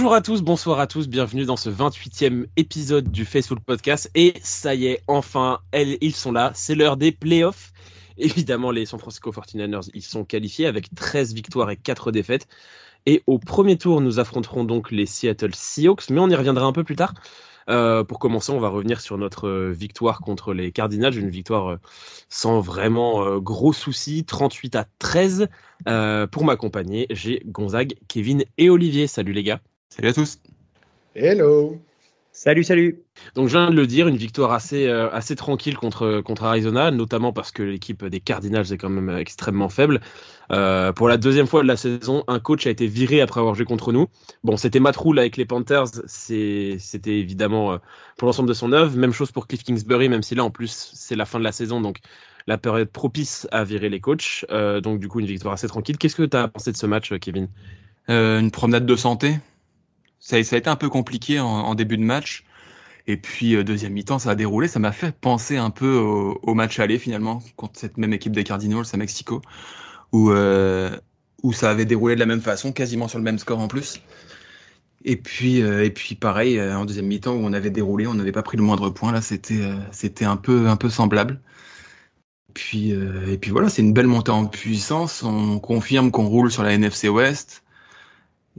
Bonjour à tous, bonsoir à tous, bienvenue dans ce 28e épisode du Facebook Podcast. Et ça y est, enfin, elles, ils sont là, c'est l'heure des playoffs. Évidemment, les San Francisco 49ers, ils sont qualifiés avec 13 victoires et 4 défaites. Et au premier tour, nous affronterons donc les Seattle Seahawks, mais on y reviendra un peu plus tard. Euh, pour commencer, on va revenir sur notre euh, victoire contre les Cardinals, une victoire euh, sans vraiment gros soucis, 38 à 13. pour m'accompagner, j'ai Gonzague, Kevin et Olivier. Salut les gars. Salut à tous. Hello. Salut, salut. Donc je viens de le dire, une victoire assez, euh, assez tranquille contre, contre Arizona, notamment parce que l'équipe des Cardinals est quand même extrêmement faible. Euh, pour la deuxième fois de la saison, un coach a été viré après avoir joué contre nous. Bon, c'était Matt Rule avec les Panthers, c'était évidemment euh, pour l'ensemble de son œuvre. Même chose pour Cliff Kingsbury, même si là en plus c'est la fin de la saison, donc la période propice à virer les coachs. donc du coup une victoire assez tranquille. Qu'est-ce que tu as pensé de ce match, Kevin? Une promenade de santé. Ça, a été un peu compliqué en début de match. Et puis euh, deuxième mi-temps, ça a déroulé. Ça m'a fait penser un peu au, match aller finalement contre cette même équipe des Cardinals à Mexico, où euh, où ça avait déroulé de la même façon, quasiment sur le même score en plus. Et puis euh, et puis pareil en deuxième mi-temps où on avait déroulé, on n'avait pas pris le moindre point. Là, c'était c'était un peu un peu semblable. Puis et puis voilà, c'est une belle montée en puissance. On confirme qu'on roule sur la NFC West.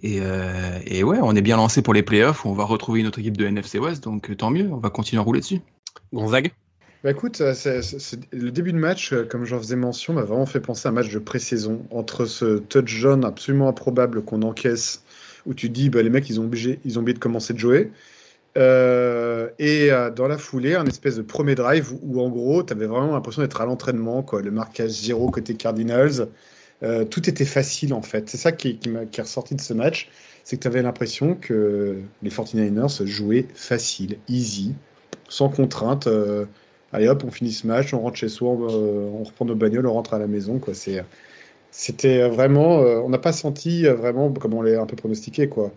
Euh, et, ouais, on est bien lancé pour les playoffs. On va retrouver une autre équipe de NFC West, donc euh, tant mieux. On va continuer à rouler dessus. Gonzague? Bah écoute, euh, le début de match, comme j'en faisais mention, m'a vraiment fait penser à un match de pré-saison entre ce touchdown absolument improbable qu'on encaisse, où tu dis bah, les mecs ils ont, obligé, ils ont oublié de commencer de jouer, et dans la foulée, un espèce de premier drive où, en gros, tu avais vraiment l'impression d'être à l'entraînement, quoi, le marquage zéro côté Cardinals, euh, tout était facile en fait. C'est ça qui, qui, qui, est ressorti de ce match, c'est que tu avais l'impression que les 49ers jouaient facile, easy, sans contrainte. Euh, allez hop, on finit ce match, on rentre chez soi, on, euh, reprend nos bagnoles, on rentre à la maison. Quoi. C'était vraiment, on n'a pas senti vraiment comme on l'a un peu pronostiqué quoi.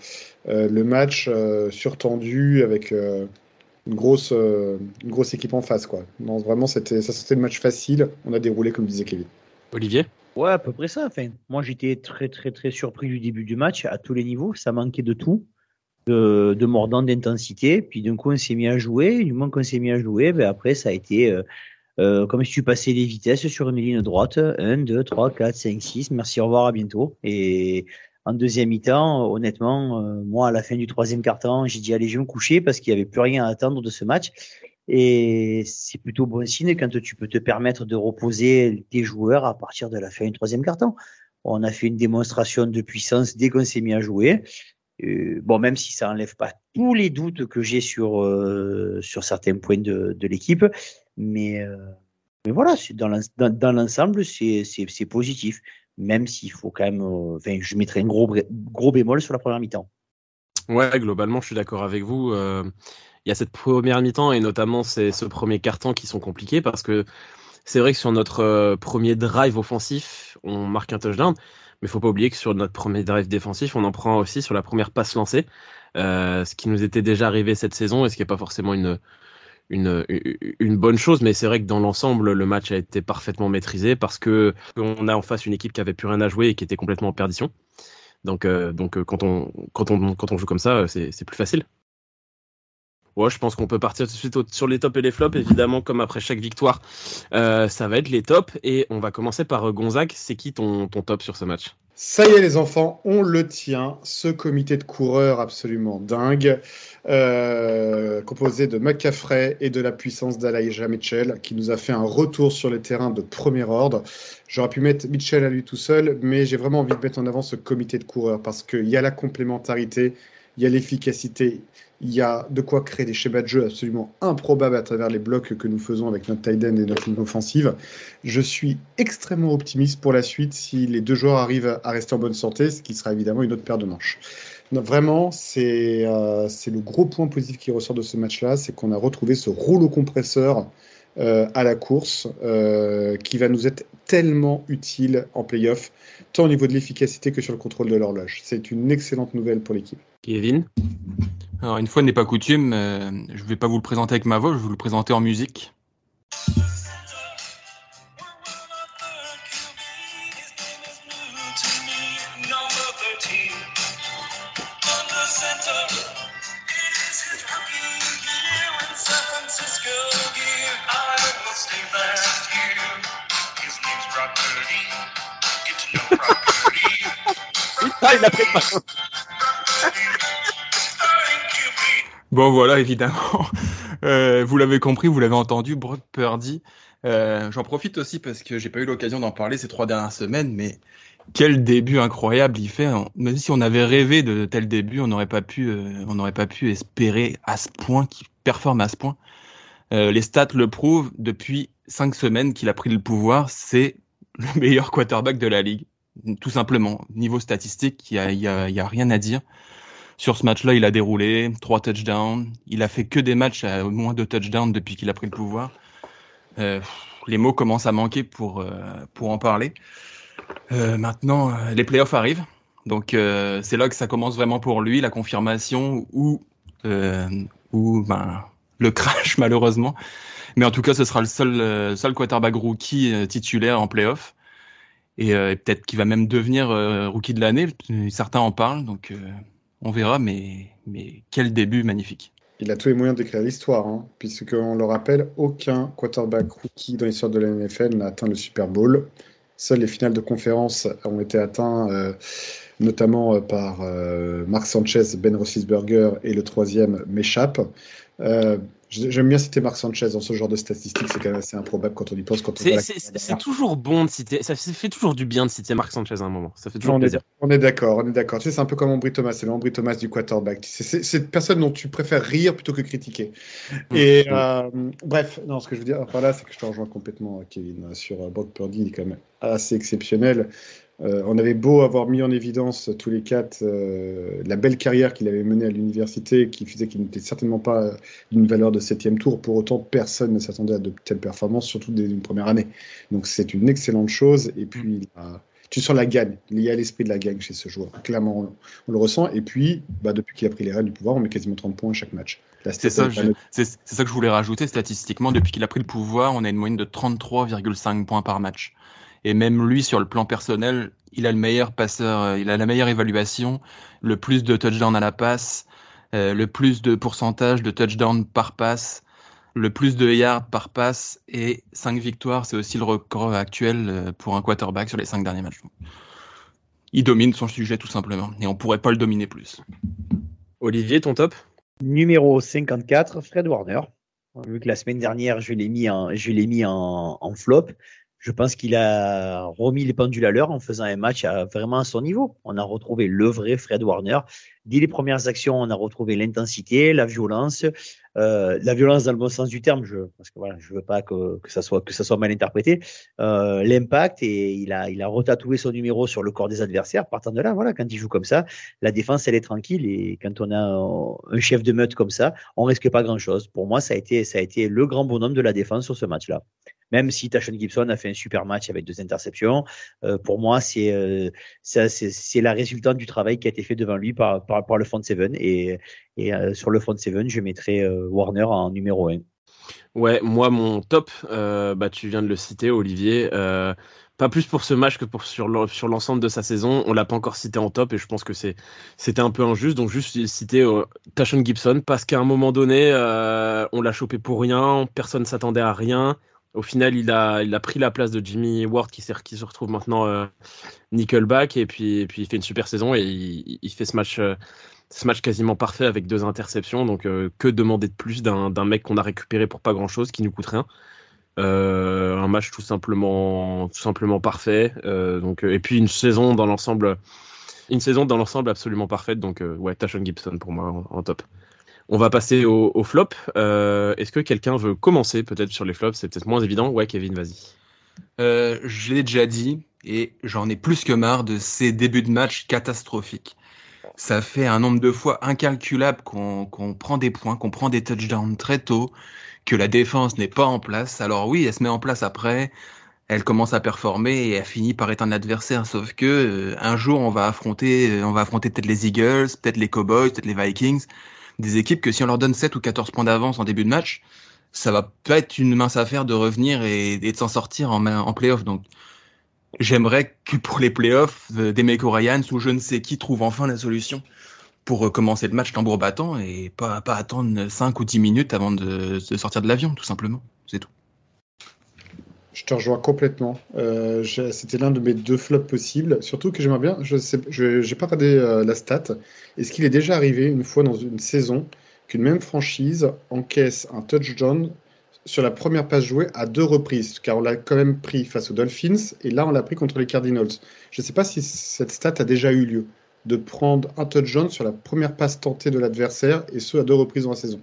le match surtendu avec une grosse, une grosse équipe en face quoi. Non, vraiment c'était, ça c'était le match facile. On a déroulé comme disait Kevin. Olivier? Ouais, à peu près ça. Enfin, moi, j'étais très, très, très surpris du début du match à tous les niveaux. Ça manquait de tout, de, de mordant, d'intensité. Puis d'un coup, on s'est mis à jouer. Du moment qu'on s'est mis à jouer, ben après, ça a été euh, euh, comme si tu passais les vitesses sur une ligne droite. 1, 2, 3, 4, 5, 6. Merci, au revoir, à bientôt. Et en deuxième mi-temps, honnêtement, euh, moi, à la fin du troisième quart-temps, j'ai dit allez, je vais me coucher parce qu'il n'y avait plus rien à attendre de ce match. Et c'est plutôt bon signe quand tu peux te permettre de reposer tes joueurs à partir de la fin du troisième carton. On a fait une démonstration de puissance dès qu'on s'est mis à jouer. Euh, bon, même si ça enlève pas tous les doutes que j'ai sur euh, sur certains points de, de l'équipe, mais euh, mais voilà, dans l'ensemble, c'est positif. Même s'il faut quand même, enfin, je mettrais un gros gros bémol sur la première mi-temps. Ouais, globalement, je suis d'accord avec vous. Il y a cette première mi-temps et notamment c'est ce premier carton qui sont compliqués parce que c'est vrai que sur notre euh, premier drive offensif, on marque un touchdown, mais faut pas oublier que sur notre premier drive défensif, on en prend aussi sur la première passe lancée, euh, ce qui nous était déjà arrivé cette saison et ce qui n'est pas forcément une, une, une bonne chose, mais c'est vrai que dans l'ensemble, le match a été parfaitement maîtrisé parce que on a en face une équipe qui avait plus rien à jouer et qui était complètement en perdition. Donc, euh, donc quand, on, quand, on, quand on joue comme ça, c'est plus facile. Ouais, je pense qu'on peut partir tout de suite sur les tops et les flops. Évidemment, comme après chaque victoire, euh, ça va être les tops. Et on va commencer par euh, Gonzague. C'est qui ton, ton top sur ce match? Ça y est, les enfants, on le tient. Ce comité de coureurs absolument dingue, euh, composé de McCaffrey et de la puissance d'Alaïja Mitchell, qui nous a fait un retour sur les terrains de premier ordre. J'aurais pu mettre Mitchell à lui tout seul, mais j'ai vraiment envie de mettre en avant ce comité de coureurs parce qu'il y a la complémentarité, il y a l'efficacité il y a de quoi créer des schémas de jeu absolument improbables à travers les blocs que nous faisons avec notre tight end et notre ligne offensive. Je suis extrêmement optimiste pour la suite si les deux joueurs arrivent à rester en bonne santé, ce qui sera évidemment une autre paire de manches. vraiment, c'est euh, le gros point positif qui ressort de ce match-là, c'est qu'on a retrouvé ce rouleau compresseur euh, à la course euh, qui va nous être tellement utile en playoff, tant au niveau de l'efficacité que sur le contrôle de l'horloge. C'est une excellente nouvelle pour l'équipe. Kevin. Alors, une fois n'est pas coutume, euh, je ne vais pas vous le présenter avec ma voix, je vais vous le présenter en musique. Ah, il a pris Bon, voilà, évidemment. Euh, vous l'avez compris, vous l'avez entendu, Brock Purdy. Euh, J'en profite aussi parce que j'ai pas eu l'occasion d'en parler ces trois dernières semaines, mais quel début incroyable il fait. Même si on avait rêvé de tel début, on n'aurait pas pu, euh, on n'aurait pas pu espérer à ce point qu'il performe à ce point. Euh, les stats le prouvent. Depuis cinq semaines qu'il a pris le pouvoir, c'est le meilleur quarterback de la ligue, tout simplement. Niveau statistique, il y a, y a, y a rien à dire. Sur ce match-là, il a déroulé trois touchdowns. Il a fait que des matchs à moins de touchdowns depuis qu'il a pris le pouvoir. Euh, les mots commencent à manquer pour euh, pour en parler. Euh, maintenant, euh, les playoffs arrivent, donc euh, c'est là que ça commence vraiment pour lui, la confirmation ou ou ben le crash malheureusement. Mais en tout cas, ce sera le seul seul quarterback rookie titulaire en playoff. Et, et peut-être qu'il va même devenir rookie de l'année. Certains en parlent, donc on verra, mais, mais quel début magnifique. Il a tous les moyens d'écrire l'histoire, hein, puisqu'on le rappelle, aucun quarterback rookie dans l'histoire de la NFL n'a atteint le Super Bowl. Seules les finales de conférence ont été atteintes, euh, notamment euh, par euh, Mark Sanchez, Ben Roethlisberger, et le troisième m'échappe. J'aime bien citer Marc Sanchez dans ce genre de statistiques, c'est quand même assez improbable quand on y pense. Quand on c'est toujours bon de citer, ça fait toujours du bien de citer Marc Sanchez à un moment. Ça fait toujours on plaisir. Est, on est d'accord, on est d'accord. Tu sais, c'est un peu comme Ambry Thomas, c'est l'Ambry Thomas du quarterback. C'est cette personne dont tu préfères rire plutôt que critiquer. Mmh. Et euh, bref, non, ce que je veux dire par là, c'est que je te rejoins complètement, Kevin, sur euh, Brock Purdy, il est quand même assez exceptionnel. Euh, on avait beau avoir mis en évidence tous les quatre euh, la belle carrière qu'il avait menée à l'université, qui faisait qu'il n'était certainement pas d'une valeur de septième tour. Pour autant, personne ne s'attendait à de telles performances, surtout dès une première année. Donc c'est une excellente chose. Et puis, tu sens la gagne. Il y a l'esprit de la gagne chez ce joueur. Clairement, on, on le ressent. Et puis, bah, depuis qu'il a pris les rênes du pouvoir, on met quasiment 30 points à chaque match. C'est ça, c'est ça que je voulais rajouter statistiquement. Depuis qu'il a pris le pouvoir, on a une moyenne de 33,5 points par match. Et même lui, sur le plan personnel, il a le meilleur passeur, euh, il a la meilleure évaluation, le plus de touchdowns à la passe, euh, le plus de pourcentage de touchdowns par passe, le plus de yards par passe et 5 victoires, c'est aussi le record actuel euh, pour un quarterback sur les 5 derniers matchs. Il domine son sujet tout simplement et on pourrait pas le dominer plus. Olivier, ton top? Numéro 54, Fred Warner. Vu que la semaine dernière, je l'ai mis en, je l'ai mis en, en flop, je pense qu'il a remis les pendules à l'heure en faisant un match vraiment à son niveau. On a retrouvé le vrai Fred Warner. Dès les premières actions, on a retrouvé l'intensité, la violence, euh, la violence dans le bon sens du terme, je, parce que voilà, je veux pas que, que ça soit que ça soit mal interprété. Euh, L'impact et il a il retatoué son numéro sur le corps des adversaires. Partant de là, voilà, quand il joue comme ça, la défense elle est tranquille et quand on a un chef de meute comme ça, on risque pas grand chose. Pour moi, ça a été ça a été le grand bonhomme de la défense sur ce match-là même si Tashon Gibson a fait un super match avec deux interceptions, euh, pour moi, c'est euh, c'est la résultante du travail qui a été fait devant lui par, le front seven. Et, euh, sur le front seven, je mettrai Warner en numéro 1. Ouais, moi, mon top, bah, tu viens de le citer, Olivier. pas plus pour ce match que pour sur l'ensemble de sa saison. On l'a pas encore cité en top et je pense que c'était un peu injuste. Donc juste citer euh, Tashon Gibson parce qu'à un moment donné, on l'a chopé pour rien, personne s'attendait à rien. Au final, il a, pris la place de Jimmy Ward qui, se retrouve maintenant euh, Nickelback et puis, il fait une super saison et il, fait ce match, euh, ce match quasiment parfait avec deux interceptions. Donc euh, que demander de plus d'un mec qu'on a récupéré pour pas grand chose, qui nous coûte rien. Un match tout simplement, simplement parfait. Et puis une saison dans l'ensemble, une saison dans l'ensemble absolument parfaite. Donc ouais, Tashon Gibson pour moi en top. On va passer au, flop. Euh, Est-ce que quelqu'un veut commencer peut-être sur les flops? C'est peut-être moins évident. Ouais, Kevin, vas-y. Euh, je l'ai déjà dit et j'en ai plus que marre de ces débuts de match catastrophiques. Ça fait un nombre de fois incalculable qu'on qu prend des points, qu'on prend des touchdowns très tôt, que la défense n'est pas en place. Alors oui, elle se met en place après, elle commence à performer et elle finit par être un adversaire. Sauf que euh, un jour, on va affronter, on va affronter peut-être les Eagles, peut-être les Cowboys, peut-être les Vikings des équipes que si on leur donne 7 ou 14 points d'avance en début de match, ça va pas être une mince affaire de revenir et, de s'en sortir en, playoff. Donc, j'aimerais que pour les playoffs, euh, des mecs Ryans ou je ne sais qui trouve enfin la solution pour commencer le match tambour battant et pas, attendre 5 ou 10 minutes avant de sortir de l'avion, tout simplement. C'est tout. Je te rejoins complètement. Euh, C'était l'un de mes deux flops possibles. Surtout que j'aimerais bien, je j'ai pas regardé euh, la stat. Est-ce qu'il est déjà arrivé une fois dans une saison qu'une même franchise encaisse un touchdown sur la première passe jouée à deux reprises? Car on l'a quand même pris face aux Dolphins et là on l'a pris contre les Cardinals. Je ne sais pas si cette stat a déjà eu lieu de prendre un touchdown sur la première passe tentée de l'adversaire et ce à deux reprises dans la saison.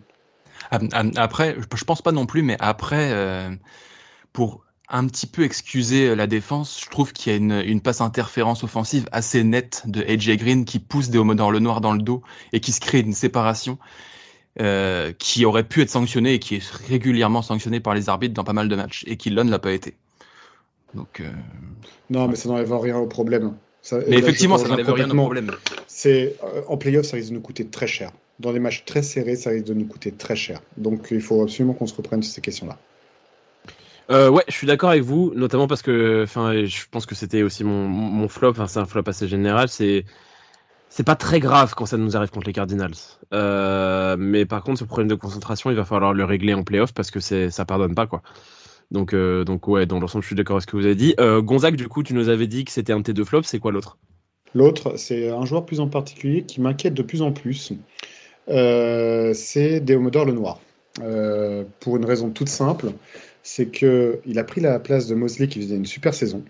Après, je pense pas non plus, mais après, euh, pour un petit peu excuser la défense, je trouve qu'il y a une, une, passe interférence offensive assez nette de AJ Green qui pousse Deomodor le noir dans le dos et qui se crée une séparation euh, qui aurait pu être sanctionnée et qui est régulièrement sanctionnée par les arbitres dans pas mal de matchs et qui là ne l'a pas été. Donc, euh... Non, mais ça n'enlève rien au problème. Ça, mais effectivement, ça n'enlève rien au problème. C'est euh, en playoff, ça risque de nous coûter très cher. Dans des matchs très serrés, ça risque de nous coûter très cher. Donc, il faut absolument qu'on se reprenne sur ces questions-là. Euh, ouais, je suis d'accord avec vous, notamment parce que, enfin, je pense que c'était aussi mon, mon flop. Enfin, c'est un flop assez général. C'est c'est pas très grave quand ça nous arrive contre les Cardinals. Euh, mais par contre, ce problème de concentration, il va falloir le régler en playoff parce que c'est ça pardonne pas quoi. Donc, euh, donc ouais, dans l'ensemble, je suis d'accord avec ce que vous avez dit. Gonzague, du coup, tu nous avais dit que c'était un de tes deux. C'est quoi l'autre? L'autre, c'est un joueur plus en particulier qui m'inquiète de plus en plus. C'est Deomodor le Noir. Euh, pour une raison toute simple c'est qu'il a pris la place de Mosley qui faisait une super saison.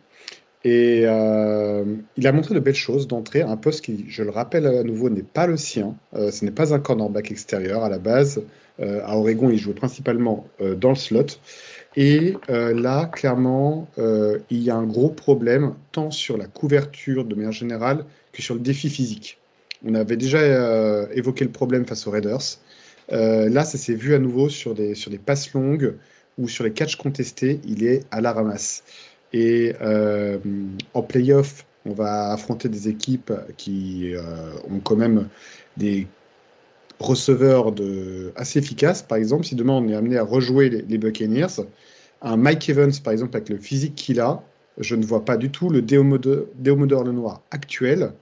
Et euh, il a montré de belles choses d'entrée, un poste qui, je le rappelle à nouveau, n'est pas le sien. Euh, ce n'est pas un cornerback extérieur à la base. À Oregon, il jouait principalement dans le slot. Et là, clairement, il y a un gros problème, tant sur la couverture de manière générale que sur le défi physique. On avait déjà évoqué le problème face aux Raiders. Là, ça s'est vu à nouveau sur des, passes longues ou sur les catchs contestés, il est à la ramasse. Et euh, en playoff, on va affronter des équipes qui euh, ont quand même des receveurs assez efficaces. Par exemple, si demain on est amené à rejouer les, Buccaneers, un Mike Evans, par exemple, avec le physique qu'il a, je ne vois pas du tout le Déomodor le Noir actuel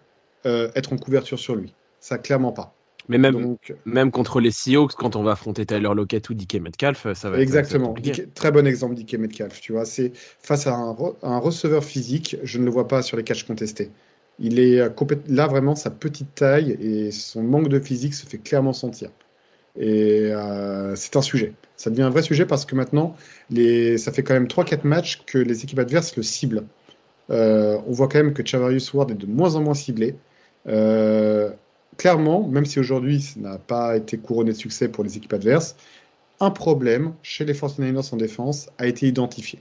euh, être en couverture sur lui. Ça, clairement pas. Mais même, Donc, même contre les Seahawks, quand on va affronter Tyler Lockett ou DK Metcalf, ça va Exactement. Être, être très bon exemple, DK Metcalf. Tu vois, c'est face à un, un, receveur physique, je ne le vois pas sur les catchs contestés. Il est là vraiment sa petite taille et son manque de physique se fait clairement sentir. Et euh, c'est un sujet. Ça devient un vrai sujet parce que maintenant, les... ça fait quand même 3-4 matchs que les équipes adverses le ciblent. Euh, on voit quand même que Chavarius Ward est de moins en moins ciblé. Euh, clairement, même si aujourd'hui ça n'a pas été couronné de succès pour les équipes adverses, un problème chez les 49ers en défense a été identifié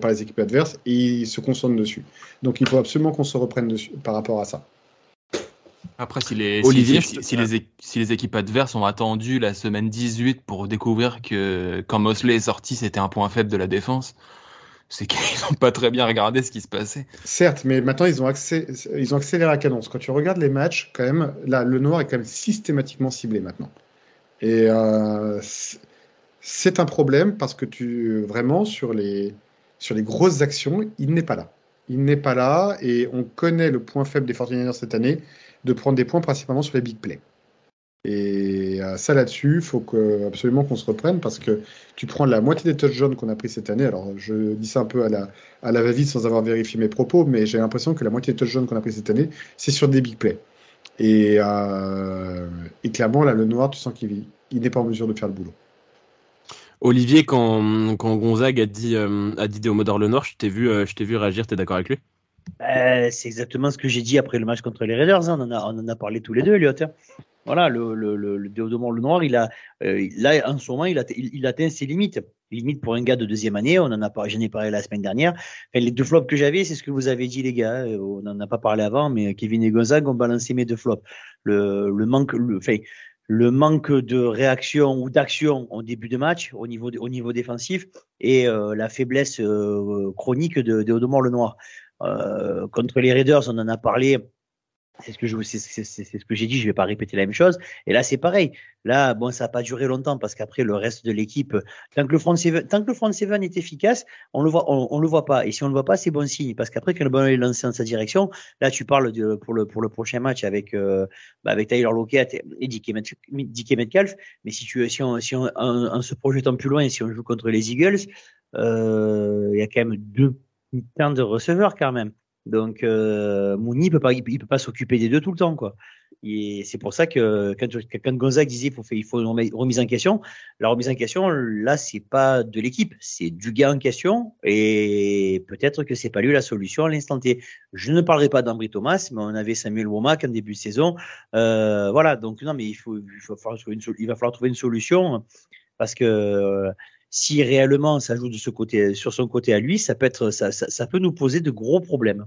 par les équipes adverses et ils se concentrent dessus. Donc il faut absolument qu'on se reprenne dessus par rapport à ça. Après, si les, Olivier, si, si, les, si, les, équipes adverses ont attendu la semaine 18 pour découvrir que quand Mosley est sorti, c'était un point faible de la défense, c'est qu'ils n'ont pas très bien regardé ce qui se passait. Certes, mais maintenant ils ont, accéléré la cadence. Quand tu regardes les matchs, quand même, là, le noir est quand même systématiquement ciblé maintenant. Et euh, c'est un problème parce que tu vraiment sur les sur les grosses actions, il n'est pas là. Il n'est pas là et on connaît le point faible des 49ers cette année de prendre des points principalement sur les big plays. Et euh, ça là-dessus, il faut que, absolument qu'on se reprenne parce que tu prends la moitié des touchdowns qu'on a pris cette année. Alors, je dis ça un peu à la, à la va-vite sans avoir vérifié mes propos, mais j'ai l'impression que la moitié des touchdowns qu'on a pris cette année, c'est sur des big plays. Et, euh, et clairement, là, le noir, tu sens qu'il il n'est pas en mesure de faire le boulot. Olivier, quand, quand Gonzague a dit, euh, a dit Déomodor le Noir, je t'ai vu, euh, je t'ai vu réagir, tu es d'accord avec lui? Euh, C'est exactement ce que j'ai dit après le match contre les Raiders. Hein. On, en a, on en a parlé tous les deux, Elliot. Voilà, le, le, le, le Noir, il a, euh, là, en ce moment, il, a, atteint ses limites. Limite pour un gars de deuxième année, on en a pas, j'en ai parlé la semaine dernière. Les deux flops que j'avais, c'est ce que vous avez dit, les gars. Euh, on n'en a pas parlé avant, mais Kevin et Gonzague ont balancé mes deux flops. Le, le manque, le, enfin, le manque de réaction ou d'action au début de match au niveau, au niveau défensif et euh, la faiblesse euh, chronique de, de Odomor le Noir. Euh, contre les Raiders, on en a parlé c'est ce que je ce j'ai dit je vais pas répéter la même chose. Et là c'est pareil. Là bon ça a pas duré longtemps parce qu'après le reste de l'équipe tant que le front seven tant que le front seven est efficace on le voit on, on, le voit pas. Et si on le voit pas c'est bon signe. Parce qu'après quand le ballon est lancé dans sa direction là tu parles de, pour le pour le prochain match avec euh, bah avec Tyler Lockett et DK Metcalf mais si tu si on si on en, en se projetant plus loin si on joue contre les Eagles euh, il y a quand même deux temps de receveurs quand même. Donc euh, Mouni peut pas, il peut pas s'occuper des deux tout le temps quoi. Et c'est pour ça que quand, quand Gonzague disait qu'il faut, il faut une remise en question, la remise en question, là, c'est pas de l'équipe, c'est du gars en question. Et peut-être que c'est pas lui la solution à l'instant T. Je ne parlerai pas d'Ambry Thomas, mais on avait Samuel Womack en début de saison. Euh, voilà, donc non, mais il, faut, il, il va falloir trouver une solution parce que si réellement ça joue de ce côté, sur son côté à lui, ça peut, être, ça, ça, peut nous poser de gros problèmes.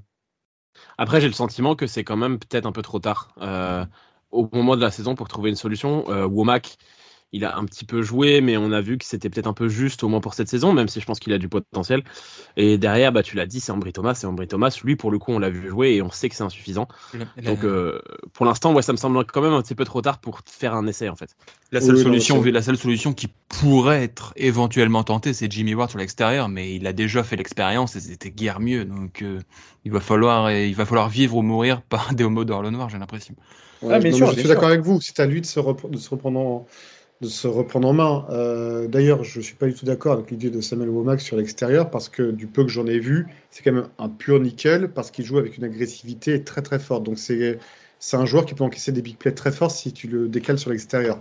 Après, j'ai le sentiment que c'est quand même peut-être un peu trop tard euh, au moment de la saison pour trouver une solution. Euh, Womack, il a un petit peu joué, mais on a vu que c'était peut-être un peu juste au moins pour cette saison, même si je pense qu'il a du potentiel. Et derrière, bah, tu l'as dit, c'est Ambry Thomas. Et Ambry Thomas, lui, pour le coup, on l'a vu jouer et on sait que c'est insuffisant. Donc, euh, pour l'instant, ouais, ça me semble quand même un petit peu trop tard pour faire un essai, en fait. La seule, solution, la seule solution qui pourrait être éventuellement tentée, c'est Jimmy Ward sur l'extérieur, mais il a déjà fait l'expérience et c'était guère mieux. Donc, euh, il, va falloir, il va falloir vivre ou mourir par des homos le noir, j'ai l'impression. Ouais, bien sûr, je suis d'accord avec vous. C'est à lui de se, de se reprendre en de se reprendre en main. Euh, d'ailleurs, je ne suis pas du tout d'accord avec l'idée de Samuel Womack sur l'extérieur, parce que du peu que j'en ai vu, c'est quand même un pur nickel, parce qu'il joue avec une agressivité très très forte. Donc c'est un joueur qui peut encaisser des big plays très forts si tu le décales sur l'extérieur.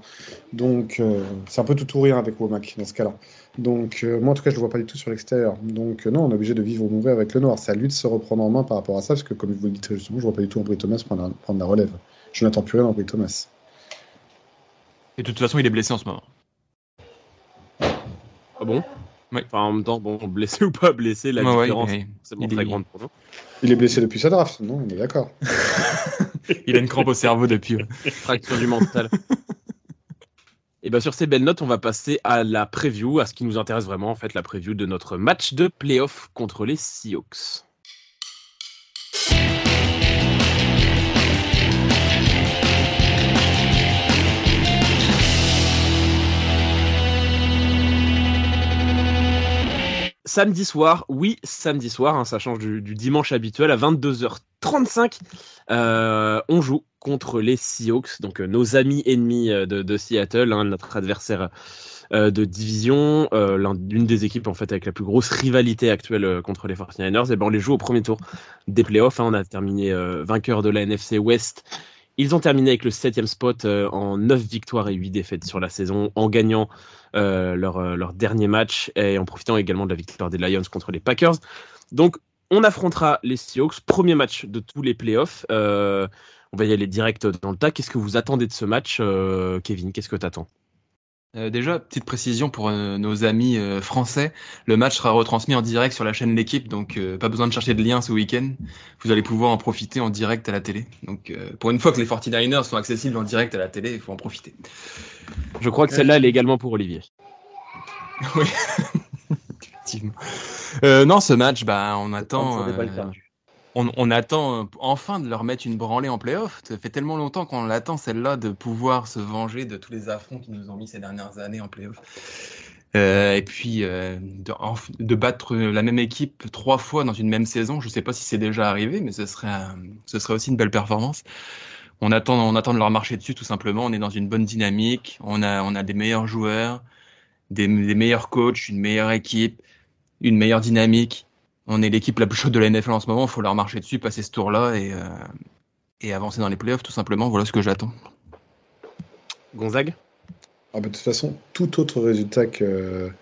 Donc euh, c'est un peu tout ou rien avec Womack dans ce cas-là. Donc euh, moi en tout cas je ne le vois pas du tout sur l'extérieur. Donc non, on est obligé de vivre ou mourir avec le noir. C'est à lui de se reprendre en main par rapport à ça, parce que comme vous le dis très justement, je ne vois pas du tout Ambry Thomas prendre, prendre la relève. Je n'attends plus rien d'Ambry Thomas. Et de toute façon, il est blessé en ce moment. Ah bon? Oui. Enfin, en même temps, bon, blessé ou pas blessé, la différence, c'est très grande pour nous. Il est blessé depuis sa draft, non? On est d'accord. il a une crampe au cerveau depuis. Fracture du mental. Et bien sur ces belles notes, on va passer à la preview, à ce qui nous intéresse vraiment, en fait, la preview de notre match de playoff contre les Seahawks. Samedi soir, oui, samedi soir, hein, ça change du, dimanche habituel, à 22h35, euh, on joue contre les Seahawks, donc euh, nos amis ennemis euh, de, Seattle, hein, notre adversaire de division, l'une des équipes en fait avec la plus grosse rivalité actuelle contre les 49ers, et ben on les joue au premier tour des playoffs. Hein, on a terminé vainqueur de la NFC West ils ont terminé avec le septième spot euh, en 9 victoires et 8 défaites sur la saison, en gagnant euh, leur, euh, leur, dernier match et en profitant également de la victoire des Lions contre les Packers. Donc, on affrontera les Seahawks, premier match de tous les playoffs. on va y aller direct dans le tas. Qu'est-ce que vous attendez de ce match, Kevin? Qu'est-ce que tu attends euh, déjà, petite précision pour euh, nos amis euh, français, le match sera retransmis en direct sur la chaîne L'équipe, donc pas besoin de chercher de lien ce week-end. Vous allez pouvoir en profiter en direct à la télé. Donc pour une fois que les 49ers sont accessibles en direct à la télé, il faut en profiter. Je crois que celle-là, elle est également pour Olivier. oui, effectivement. non, ce match, bah, on attend on, attend euh, enfin de leur mettre une branlée en playoff. Ça fait tellement longtemps qu'on l'attend, celle-là, de pouvoir se venger de tous les affronts qui nous ont mis ces dernières années en playoff. Euh, et puis euh, de, battre la même équipe trois fois dans une même saison, je ne sais pas si c'est déjà arrivé, mais ce serait, ce serait aussi une belle performance. On attend, on attend de leur marcher dessus tout simplement. On est dans une bonne dynamique. On a, on a des meilleurs joueurs, des, des meilleurs coachs, une meilleure équipe, une meilleure dynamique on est l'équipe la plus chaude de la NFL en ce moment, il faut leur marcher dessus, passer ce tour-là et, euh, et avancer dans les playoffs tout simplement. Voilà ce que j'attends. Gonzague? Ah bah, De toute façon, tout autre résultat qu'une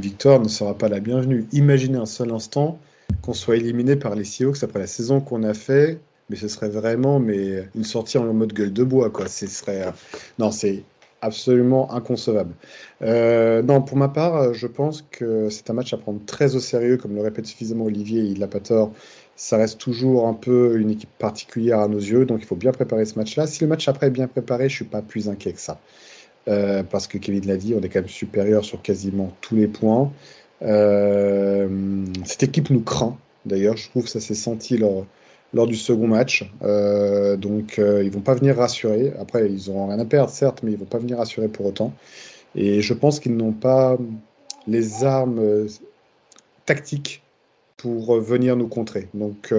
victoire ne sera pas la bienvenue. Imaginez un seul instant qu'on soit éliminé par les Seahawks après la saison qu'on a fait, mais ce serait vraiment mais une sortie en mode gueule de bois. Quoi. Ce serait, non, c'est absolument inconcevable. Euh, non, pour ma part, je pense que c'est un match à prendre très au sérieux, comme le répète suffisamment Olivier, il n'a pas tort. Ça reste toujours un peu une équipe particulière à nos yeux, donc il faut bien préparer ce match-là. Si le match après est bien préparé, je suis pas plus inquiet que ça. Euh, parce que Kevin l'a dit, on est quand même supérieur sur quasiment tous les points. Euh, cette équipe nous craint, d'ailleurs, je trouve que ça s'est senti lors, lors du second match. Euh, donc euh, ils vont pas venir rassurer. Après, ils auront rien à perdre, certes, mais ils vont pas venir rassurer pour autant. Et je pense qu'ils n'ont pas les armes euh, tactiques pour venir nous contrer. Donc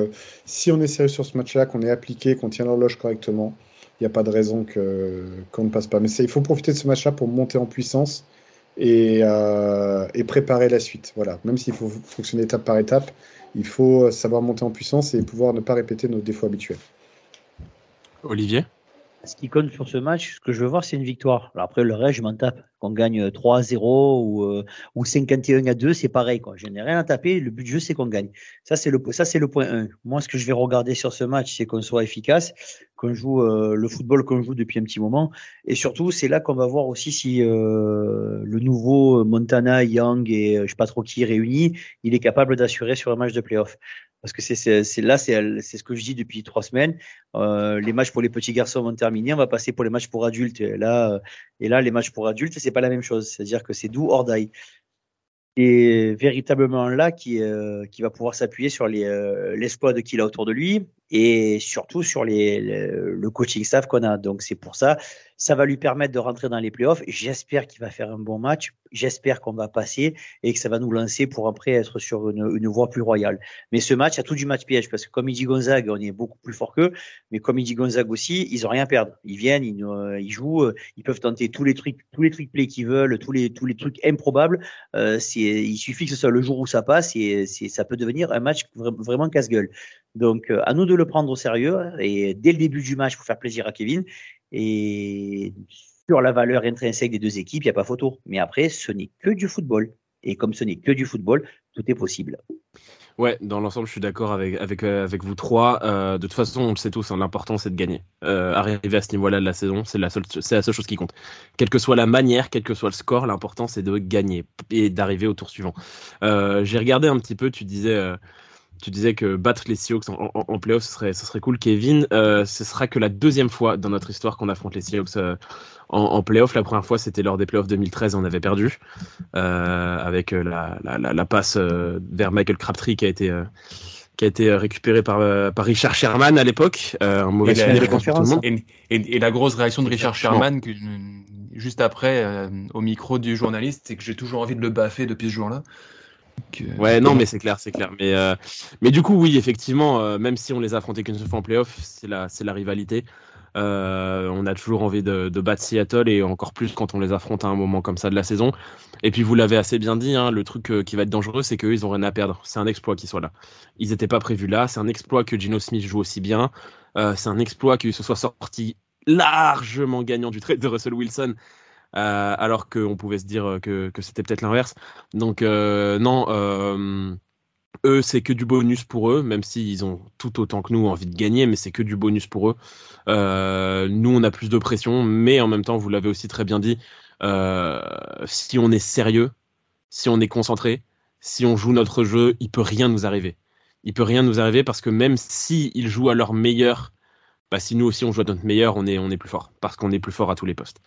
si on est sérieux sur ce match-là, qu'on est appliqué, qu'on tient l'horloge correctement, il n'y a pas de raison qu'on ne passe pas. Mais il faut profiter de ce match-là pour monter en puissance et, euh, et préparer la suite. Voilà. Même s'il faut fonctionner étape par étape, il faut savoir monter en puissance et pouvoir ne pas répéter nos défauts habituels. Olivier? Ce qui compte sur ce match, ce que je veux voir, c'est une victoire. Alors après, le reste, je m'en tape. Qu'on gagne 3 0 ou, euh, ou 51 à 2, c'est pareil. Quoi. Je n'ai rien à taper. Le but du jeu, c'est qu'on gagne. Ça, c'est le, ça, c'est le point 1. Moi, ce que je vais regarder sur ce match, c'est qu'on soit efficace, qu'on joue euh, le football qu'on joue depuis un petit moment. Et surtout, c'est là qu'on va voir aussi si euh, le nouveau Montana, Young et euh, je sais pas trop qui réunis, il est capable d'assurer sur un match de playoff. Parce que c'est là, c'est ce que je dis depuis trois semaines. Les matchs pour les petits garçons vont terminer, on va passer pour les matchs pour adultes. Et là, et là, les matchs pour adultes, c'est pas la même chose. C'est-à-dire que c'est doux hors d'ail. Et véritablement là qui va pouvoir s'appuyer sur les l'espoir qu'il a autour de lui et surtout sur les, le, le coaching staff qu'on a. Donc c'est pour ça, ça va lui permettre de rentrer dans les playoffs. J'espère qu'il va faire un bon match. J'espère qu'on va passer et que ça va nous lancer pour après être sur une, une voie plus royale. Mais ce match a tout du match piège parce que comme il dit Gonzague, on est beaucoup plus fort qu'eux. Mais comme il dit Gonzague aussi, ils ont rien à perdre. Ils viennent, ils, euh, ils jouent, ils peuvent tenter tous les trucs, tous les trick plays qu'ils veulent, tous les tous les trucs improbables. Euh, il suffit que ce soit le jour où ça passe et ça peut devenir un match vraiment casse-gueule. Donc, à nous de le prendre au sérieux et dès le début du match pour faire plaisir à Kevin. Et sur la valeur intrinsèque des deux équipes, il n'y a pas photo. Mais après, ce n'est que du football. Et comme ce n'est que du football, tout est possible. Ouais, dans l'ensemble, je suis d'accord avec, avec, avec vous trois. Euh, de toute façon, on le sait tous, hein, l'important c'est de gagner. Euh, arriver à ce niveau-là de la saison, c'est la, seule, c'est la seule chose qui compte. Quelle que soit la manière, quel que soit le score, l'important c'est de gagner et d'arriver au tour suivant. Euh, j'ai regardé un petit peu, tu disais tu disais que battre les Seahawks en, en, en playoff, ce serait, ce serait cool. Kevin, euh, ce sera que la deuxième fois dans notre histoire qu'on affronte les Seahawks euh, en, en playoff. La première fois, c'était lors des playoffs 2013, on avait perdu euh, avec la, la, la, la passe euh, vers Michael Crabtree qui a été euh, qui a été récupéré par, euh, par Richard Sherman à l'époque. un mauvais et, la, et, et, et, la grosse réaction de Richard Sherman, que, juste après, au micro du journaliste, c'est que j'ai toujours envie de le baffer depuis ce jour-là. Ouais, non, mais c'est clair, c'est clair. Mais, euh, mais du coup, oui, effectivement, euh, même si on les a affrontés qu'une seule fois en playoff, c'est la, c'est la rivalité. Euh, on a toujours envie de, de, battre Seattle et encore plus quand on les affronte à un moment comme ça de la saison. Et puis vous l'avez assez bien dit, hein, le truc qui va être dangereux, c'est qu'eux, ils ont rien à perdre. C'est un exploit qu'ils soient là. Ils n'étaient pas prévus là. C'est un exploit que Gino Smith joue aussi bien. c'est un exploit qu'il se soit sorti largement gagnant du trade de Russell Wilson euh, alors qu'on pouvait se dire que, que c'était peut-être l'inverse. Donc euh, non, euh, eux c'est que du bonus pour eux, même s'ils ont tout autant que nous envie de gagner, mais c'est que du bonus pour eux. nous on a plus de pression, mais en même temps, vous l'avez aussi très bien dit, si on est sérieux, si on est concentré, si on joue notre jeu, il peut rien nous arriver. Il peut rien nous arriver parce que même s'ils si jouent à leur meilleur, bah, si nous aussi on joue à notre meilleur, on est, plus fort parce qu'on est plus fort à tous les postes.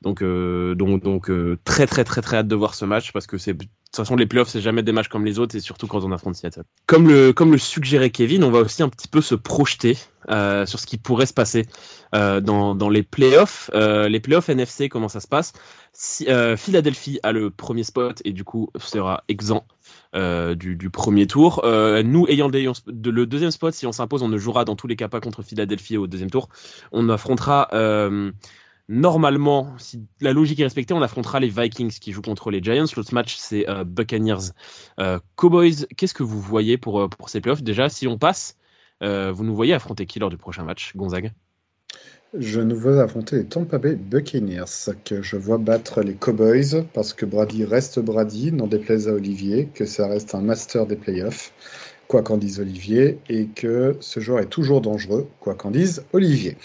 Donc, euh, donc, donc euh, très, très, très, très hâte de voir ce match parce que c'est de toute façon, les playoffs, c'est jamais des matchs comme les autres, et surtout quand on affronte Seattle. Comme le, suggérait Kevin, on va aussi un petit peu se projeter euh, sur ce qui pourrait se passer dans, les playoffs. Les playoffs NFC, comment ça se passe? Si, Philadelphie a le premier spot et du coup sera exempt du, du, premier tour. nous, ayant le, deuxième spot, si on s'impose, on ne jouera dans tous les cas pas contre Philadelphie au deuxième tour. On affrontera Normalement, si la logique est respectée, on affrontera les Vikings qui jouent contre les Giants. L'autre match, c'est euh, Buccaneers euh, Cowboys. Qu'est-ce que vous voyez pour, euh, pour ces playoffs? Déjà, si on passe, euh, vous nous voyez affronter qui lors du prochain match, Gonzague? Je nous vois affronter les Tampa Bay Buccaneers, que je vois battre les Cowboys, parce que Brady reste Brady, n'en déplaise à Olivier, que ça reste un master des playoffs quoi qu'en dise Olivier, et que ce joueur est toujours dangereux, quoi qu'en dise Olivier.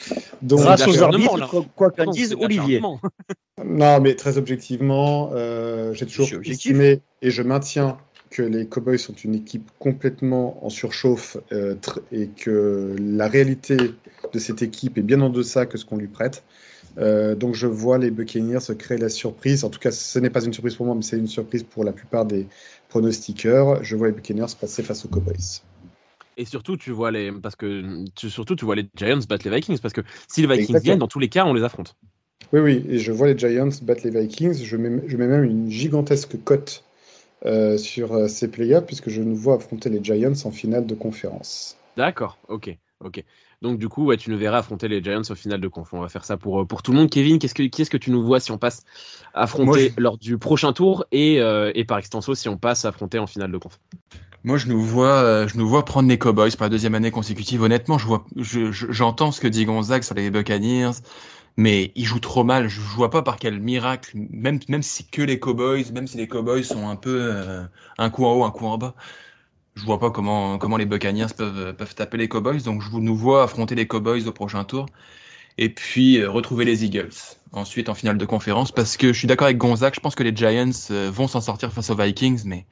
Donc, Grâce aux arbitres, quoi, quoi qu'en dise Olivier. non, mais très objectivement, euh, j'ai toujours estimé, et je maintiens que les Cowboys sont une équipe complètement en surchauffe euh, et que la réalité de cette équipe est bien en deçà que ce qu'on lui prête. Euh, donc je vois les Buccaneers se créer la surprise. En tout cas, ce n'est pas une surprise pour moi, mais c'est une surprise pour la plupart des pronostiqueurs. Je vois les Buccaneers passer face aux Cowboys. Et surtout, tu vois les parce que tu, surtout tu vois les Giants battre les Vikings parce que si les Vikings Exactement. viennent, dans tous les cas, on les affronte. Oui, oui, et je vois les Giants battre les Vikings. Je mets, je mets même une gigantesque cote euh, sur euh, ces playoffs puisque je nous vois affronter les Giants en finale de conférence. D'accord, ok. Ok. Donc du coup, ouais, tu nous verras affronter les Giants au final de conf. On va faire ça pour, euh, pour tout le monde. Kevin, qu'est-ce que, qui est-ce que tu nous vois si on passe affronter lors du prochain tour et, euh, et par extenso si on passe affronter en finale de conf? Moi, je nous vois, je nous vois prendre les Cowboys pour la deuxième année consécutive. Honnêtement, je vois, j'entends ce que dit Gonzague sur les Buccaneers, mais ils jouent trop mal. Je, vois pas par quel miracle, même même si que les Cowboys, même si les Cowboys sont un peu un coup en haut, un coup en bas je vois pas comment, comment les Buccaneers peuvent, peuvent taper les Cowboys. Donc, je nous vois affronter les Cowboys au prochain tour. Et puis, euh, retrouver les Eagles. Ensuite, en finale de conférence. Parce que je suis d'accord avec Gonzague. Je pense que les Giants euh, vont s'en sortir face aux Vikings. Mais,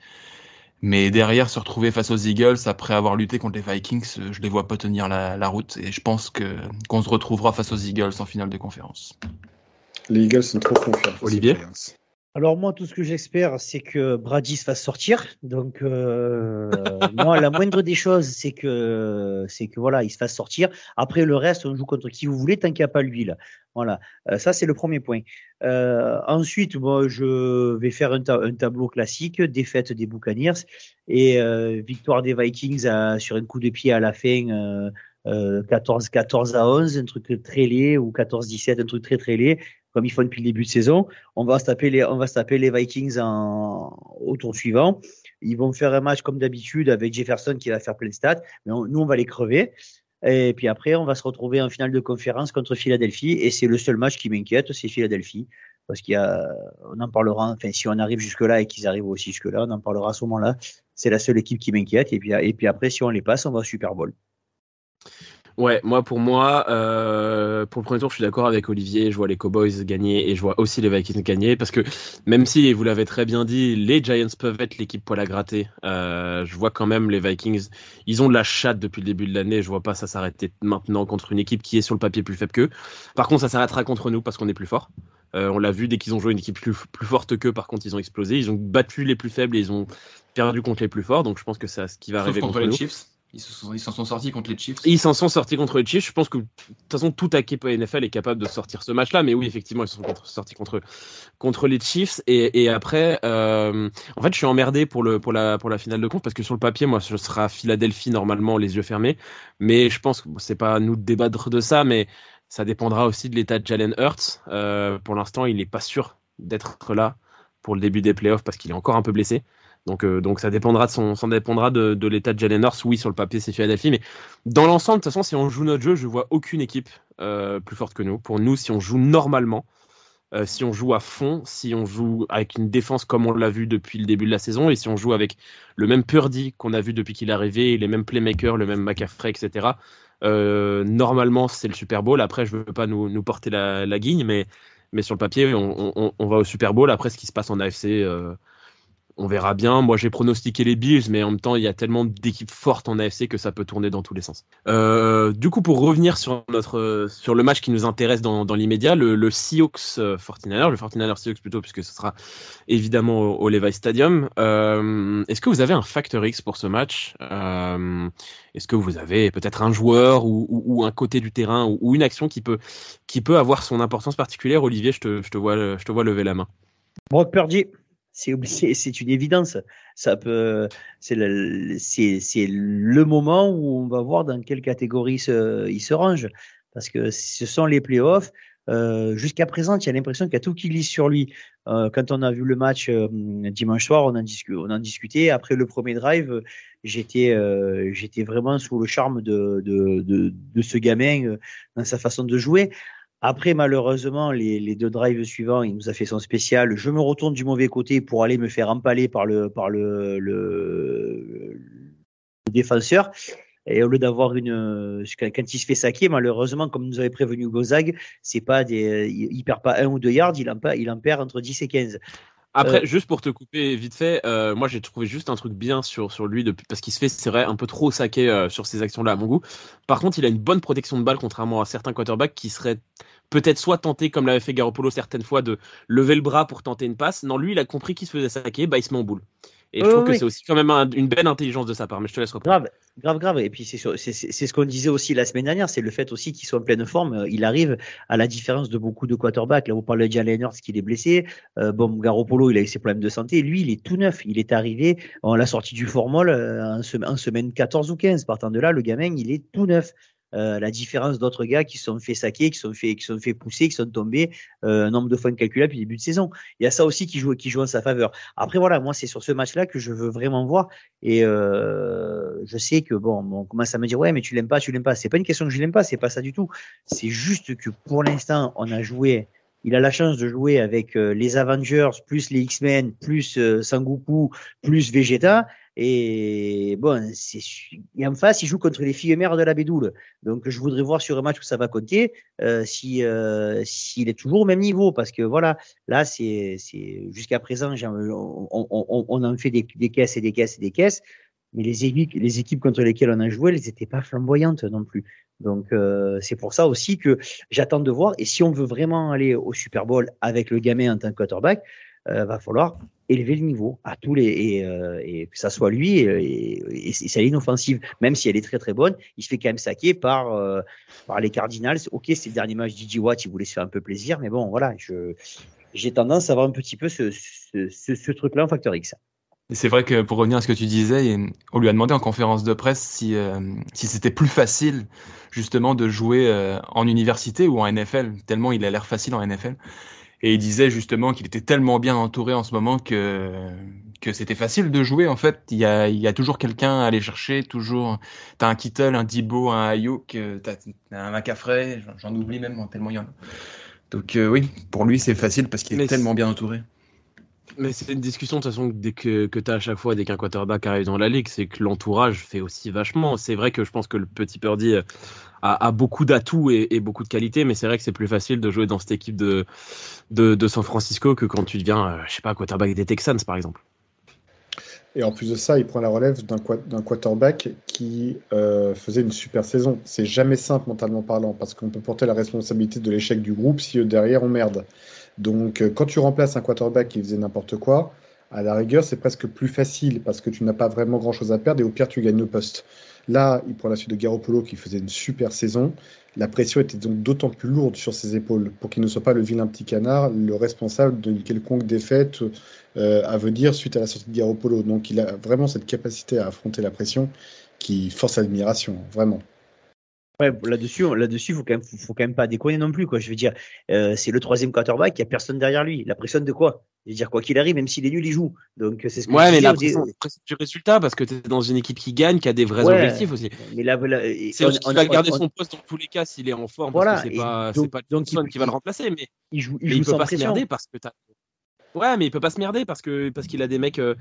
mais derrière, se retrouver face aux Eagles, après avoir lutté contre les Vikings, euh, je les vois pas tenir la, la route. Et je pense que, qu'on se retrouvera face aux Eagles en finale de conférence. Les Eagles sont trop confiants. Olivier? Alors moi, tout ce que j'espère, c'est que Brady se fasse sortir. Donc euh, moi, la moindre des choses, c'est que c'est que voilà, il se fasse sortir. Après le reste, on joue contre qui vous voulez tant qu'il n'y a pas lui là. Voilà, euh, ça c'est le premier point. Euh, ensuite, moi, je vais faire un, tableau classique, défaite des Buccaneers et euh, victoire des Vikings à, sur un coup de pied à la fin. 14, 14 à 11, un truc très laid, ou 14-17, un truc très très laid, comme ils font depuis le début de saison. On va se taper les, on va se taper les Vikings en, au tour suivant. Ils vont faire un match comme d'habitude avec Jefferson qui va faire plein de stats, mais nous, on va les crever. Et puis après, on va se retrouver en finale de conférence contre Philadelphie. Et c'est le seul match qui m'inquiète, c'est Philadelphie. Parce qu'il y a, on en parlera, enfin, si on arrive jusque-là et qu'ils arrivent aussi jusque-là, on en parlera à ce moment-là. C'est la seule équipe qui m'inquiète. Et puis, et puis après, si on les passe, on va au Super Bowl. Ouais, moi pour moi, euh, pour le premier tour, je suis d'accord avec Olivier. Je vois les Cowboys gagner et je vois aussi les Vikings gagner parce que même si vous l'avez très bien dit, les Giants peuvent être l'équipe poil à gratter. Euh, je vois quand même les Vikings, ils ont de la chatte depuis le début de l'année. Je vois pas ça s'arrêter maintenant contre une équipe qui est sur le papier plus faible qu'eux. Par contre, ça s'arrêtera contre nous parce qu'on est plus fort. Euh, on l'a vu dès qu'ils ont joué une équipe plus, plus forte qu'eux. Par contre, ils ont explosé. Ils ont battu les plus faibles et ils ont perdu contre les plus forts. Donc je pense que c'est ce qui va arriver contre, les Chiefs. Ils s'en sont, sortis contre les Chiefs. Ils s'en sont sortis contre les Chiefs. Je pense que de toute façon, tout équipe NFL est capable de sortir ce match-là. Mais oui, effectivement, ils sont sortis contre, contre les Chiefs. Et, après, euh, en fait, je suis emmerdé pour, le, pour, la, pour la finale de compte parce que sur le papier, moi, ce sera Philadelphie normalement, les yeux fermés. Mais je pense que c'est pas à nous de débattre de ça, mais ça dépendra aussi de l'état de Jalen Hurts. Euh, pour l'instant, il n'est pas sûr d'être là pour le début des playoffs parce qu'il est encore un peu blessé. Donc, euh, donc ça dépendra de son, ça dépendra de, l'état de Jalen Hurts. Oui, sur le papier, c'est Philadelphie, mais dans l'ensemble, de toute façon, si on joue notre jeu, je vois aucune équipe euh, plus forte que nous. Pour nous, si on joue normalement, euh, si on joue à fond, si on joue avec une défense comme on l'a vu depuis le début de la saison, et si on joue avec le même Purdy qu'on a vu depuis qu'il est arrivé, les mêmes playmakers, le même McCaffrey, etc. normalement, c'est le Super Bowl. Après, je veux pas nous, porter la, la, guigne, mais, mais sur le papier, on, va au Super Bowl. Après, ce qui se passe en AFC, on verra bien. Moi, j'ai pronostiqué les Bills, mais en même temps, il y a tellement d'équipes fortes en AFC que ça peut tourner dans tous les sens. Euh, du coup, pour revenir sur notre sur le match qui nous intéresse dans, l'immédiat, le, le Seahawks 49ers, euh, le 49ers Seahawks plutôt, puisque ce sera évidemment au, Levi Stadium. Euh, est-ce que vous avez un facteur X pour ce match? Est-ce que vous avez peut-être un joueur ou, un côté du terrain ou, une action qui peut qui peut avoir son importance particulière? Olivier, je te, je te vois je te vois lever la main. Brock Purdy c'est une évidence. Ça peut, c'est le, moment où on va voir dans quelle catégorie il se range, parce que ce sont les playoffs. Euh, Jusqu'à présent, il y a l'impression qu'il y a tout qui lisse sur lui. Euh, quand on a vu le match euh, dimanche soir, on en, discutait. Après le premier drive, j'étais euh, vraiment sous le charme de, de, ce gamin dans sa façon de jouer. Après, malheureusement, les, les, deux drives suivants, il nous a fait son spécial. Je me retourne du mauvais côté pour aller me faire empaler par le, par le, le, défenseur. Et au lieu d'avoir une, quand il se fait saquer, malheureusement, comme nous avait prévenu Gozag, c'est pas des, il, perd pas un ou deux yards, il en, il en perd entre 10 et 15. Après, euh, juste pour te couper vite fait, euh, moi j'ai trouvé juste un truc bien sur, sur lui depuis, parce qu'il se fait, c'est vrai, un peu trop saqué euh, sur ces actions-là à mon goût. Par contre, il a une bonne protection de balle, contrairement à certains quarterbacks qui seraient peut-être soit tentés, comme l'avait fait Garoppolo certaines fois, de lever le bras pour tenter une passe. Non, lui, il a compris qu'il se faisait saquer, bah il se met en boule. Et je trouve que c'est aussi quand même une belle intelligence de sa part, mais je te laisse reprendre. Grave, grave, grave. Et puis c'est ce qu'on disait aussi la semaine dernière, c'est le fait aussi qu'il soit en pleine forme. Euh, il arrive à la différence de beaucoup de quarterbacks. Là, vous parlez de Jalen Hurts qui est blessé. Euh, bon, Garoppolo, il a eu ses problèmes de santé. Lui, il est tout neuf. Il est arrivé, on l'a sorti du formol euh, en, semaine 14 ou 15. Partant de là, le gamin, il est tout neuf. Euh, la différence d'autres gars qui sont fait saquer, qui sont fait, qui sont fait pousser, qui sont tombés euh, un nombre de fois incalculable depuis le début de saison. Il y a ça aussi qui joue, qui joue en sa faveur. Après voilà, moi c'est sur ce match-là que je veux vraiment voir et euh, je sais que bon, on commence à me dire ouais mais tu l'aimes pas, tu l'aimes pas. C'est pas une question que je l'aime pas, c'est pas ça du tout. C'est juste que pour l'instant on a joué il a la chance de jouer avec euh, les Avengers, plus les X-Men, plus euh, Sangoku, plus Vegeta. Et bon, et en face, il joue contre les filles mères de la Bédoule. Donc, je voudrais voir sur un match où ça va compter euh, si euh, s'il est toujours au même niveau, parce que voilà, là, c'est jusqu'à présent, on, en fait des, caisses et des caisses et des caisses, mais les équipes les équipes contre lesquelles on a joué, elles n'étaient pas flamboyantes non plus. Donc euh, c'est pour ça aussi que j'attends de voir. Et si on veut vraiment aller au Super Bowl avec le gamin en tant que quarterback, va falloir élever le niveau à tous les et, euh, et que ça soit lui et, et, et sa ligne offensive, même si elle est très très bonne, il se fait quand même saquer par euh, par les Cardinals. Ok, c'est le dernier match DJ Watt, il voulait se faire un peu plaisir, mais bon voilà, je j'ai tendance à avoir un petit peu ce, ce, truc-là en facteur X. C'est vrai que pour revenir à ce que tu disais, on lui a demandé en conférence de presse si, euh, si c'était plus facile justement de jouer en université ou en NFL, tellement il a l'air facile en NFL. Et il disait justement qu'il était tellement bien entouré en ce moment que, que c'était facile de jouer. En fait, il y a, il y a toujours quelqu'un à aller chercher, toujours. T'as un Kittle, un Dibo, un Ayuk, euh, t'as un McCaffrey, j'en oublie même tellement il y en a. Donc euh, oui, pour lui c'est facile parce qu'il est, est tellement bien entouré. Mais c'est une discussion de toute façon dès que, que tu as à chaque fois dès qu'un quarterback arrive dans la ligue, c'est que l'entourage fait aussi vachement. C'est vrai que je pense que le petit Purdy a, a beaucoup d'atouts et, beaucoup de qualités, mais c'est vrai que c'est plus facile de jouer dans cette équipe de, de, de San Francisco que quand tu deviens, euh, je sais pas, quarterback des Texans par exemple. Et en plus de ça, il prend la relève d'un quarterback qui euh, faisait une super saison. C'est jamais simple mentalement parlant, parce qu'on peut porter la responsabilité de l'échec du groupe si derrière on merde. Donc, euh, quand tu remplaces un quarterback qui faisait n'importe quoi, à la rigueur, c'est presque plus facile parce que tu n'as pas vraiment grand chose à perdre et au pire, tu gagnes le poste. Là, il prend la suite de Garoppolo qui faisait une super saison. La pression était donc d'autant plus lourde sur ses épaules pour qu'il ne soit pas le vilain petit canard, le responsable d'une quelconque défaite euh, à venir suite à la sortie de Garoppolo. Donc, il a vraiment cette capacité à affronter la pression qui force l'admiration, vraiment. Ouais, là-dessus, là-dessus, faut quand même, faut quand même pas déconner non plus, quoi. Je veux dire, euh, c'est le troisième quarterback, il y a personne derrière lui. La pression de quoi? Je veux dire, quoi qu'il arrive, même s'il est nul, il joue. Donc, c'est ce que Ouais, mais la pression, du résultat, parce que tu es dans une équipe qui gagne, qui a des vrais ouais, objectifs aussi. Mais là, là c'est va garder on, son poste dans tous les cas s'il est en forme, voilà, parce que c'est pas, pas donc, Johnson il, qui va le remplacer, mais il joue, il, mais joue il peut pas pression. se merder parce que t'as. Ouais, mais il peut pas se merder parce que parce qu'il a des mecs. Euh,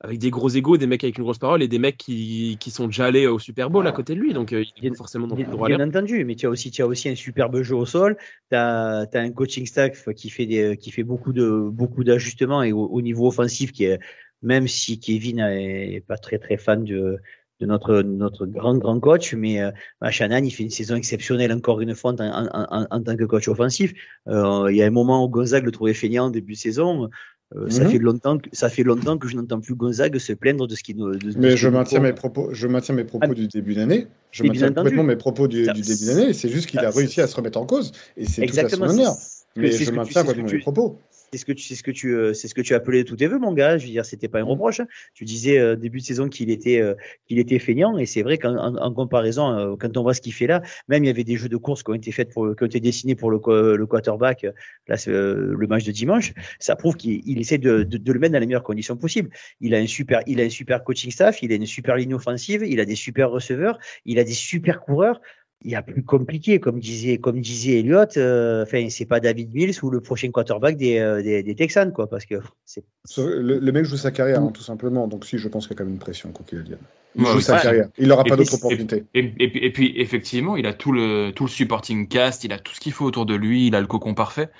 avec des gros égaux, des mecs avec une grosse parole et des mecs qui, qui sont déjà allés au Super Bowl à côté de lui. Donc, euh, il est forcément dans le droit Bien entendu, mais tu as aussi, tu as aussi un superbe jeu au sol. Tu as, as, un coaching staff qui fait, des, qui fait beaucoup de beaucoup d'ajustements et au, au, niveau offensif, qui est, même si Kevin est pas très très fan de, de notre, notre grand grand coach, mais euh, Shannon, il fait une saison exceptionnelle encore une fois en, en, en, en tant que coach offensif. Euh, il y a un moment où Gonzague le trouvait feignant en début de saison. Euh, mmh. ça, fait longtemps que, ça fait longtemps que je n'entends plus Gonzague se plaindre de ce qui nous. Mais je maintiens, mes propos, je maintiens mes propos ah, du début d'année. Je maintiens complètement mes propos du, du début d'année. C'est juste qu'il a réussi à se remettre en cause. Et c'est tout à son honneur. Mais je maintiens complètement mes propos c'est ce que tu c'est ce que tu euh, c'est ce que tu appelais tous tes vœux mon gars. Je veux dire c'était pas un reproche hein. tu disais euh, début de saison qu'il était euh, qu'il était feignant. Et c'est vrai qu'en en, en comparaison euh, quand on voit ce qu'il fait là même il y avait des jeux de course qui ont été faits pour qui ont été dessinés pour le, le quarterback là c'est le match de dimanche. Ça prouve qu'il essaie de, de, de, le mettre dans les meilleures conditions possibles. Il a un super il a un super coaching staff il a une super ligne offensive il a des super receveurs il a des super coureurs il y a plus compliqué, comme disait, comme disait Elliott. Enfin, euh, c'est pas David Mills ou le prochain quarterback des, euh, des, des Texans, quoi, parce que c'est. Le, le, mec joue sa carrière, hein, tout simplement. Donc, si, je pense qu'il y a quand même une pression, quoi qu'il advienne. Il ouais, joue sa carrière. Il n'aura pas d'autre opportunité. Et, et, et, puis, effectivement, il a tout le, tout le supporting cast, il a tout ce qu'il faut autour de lui, il a le cocon parfait.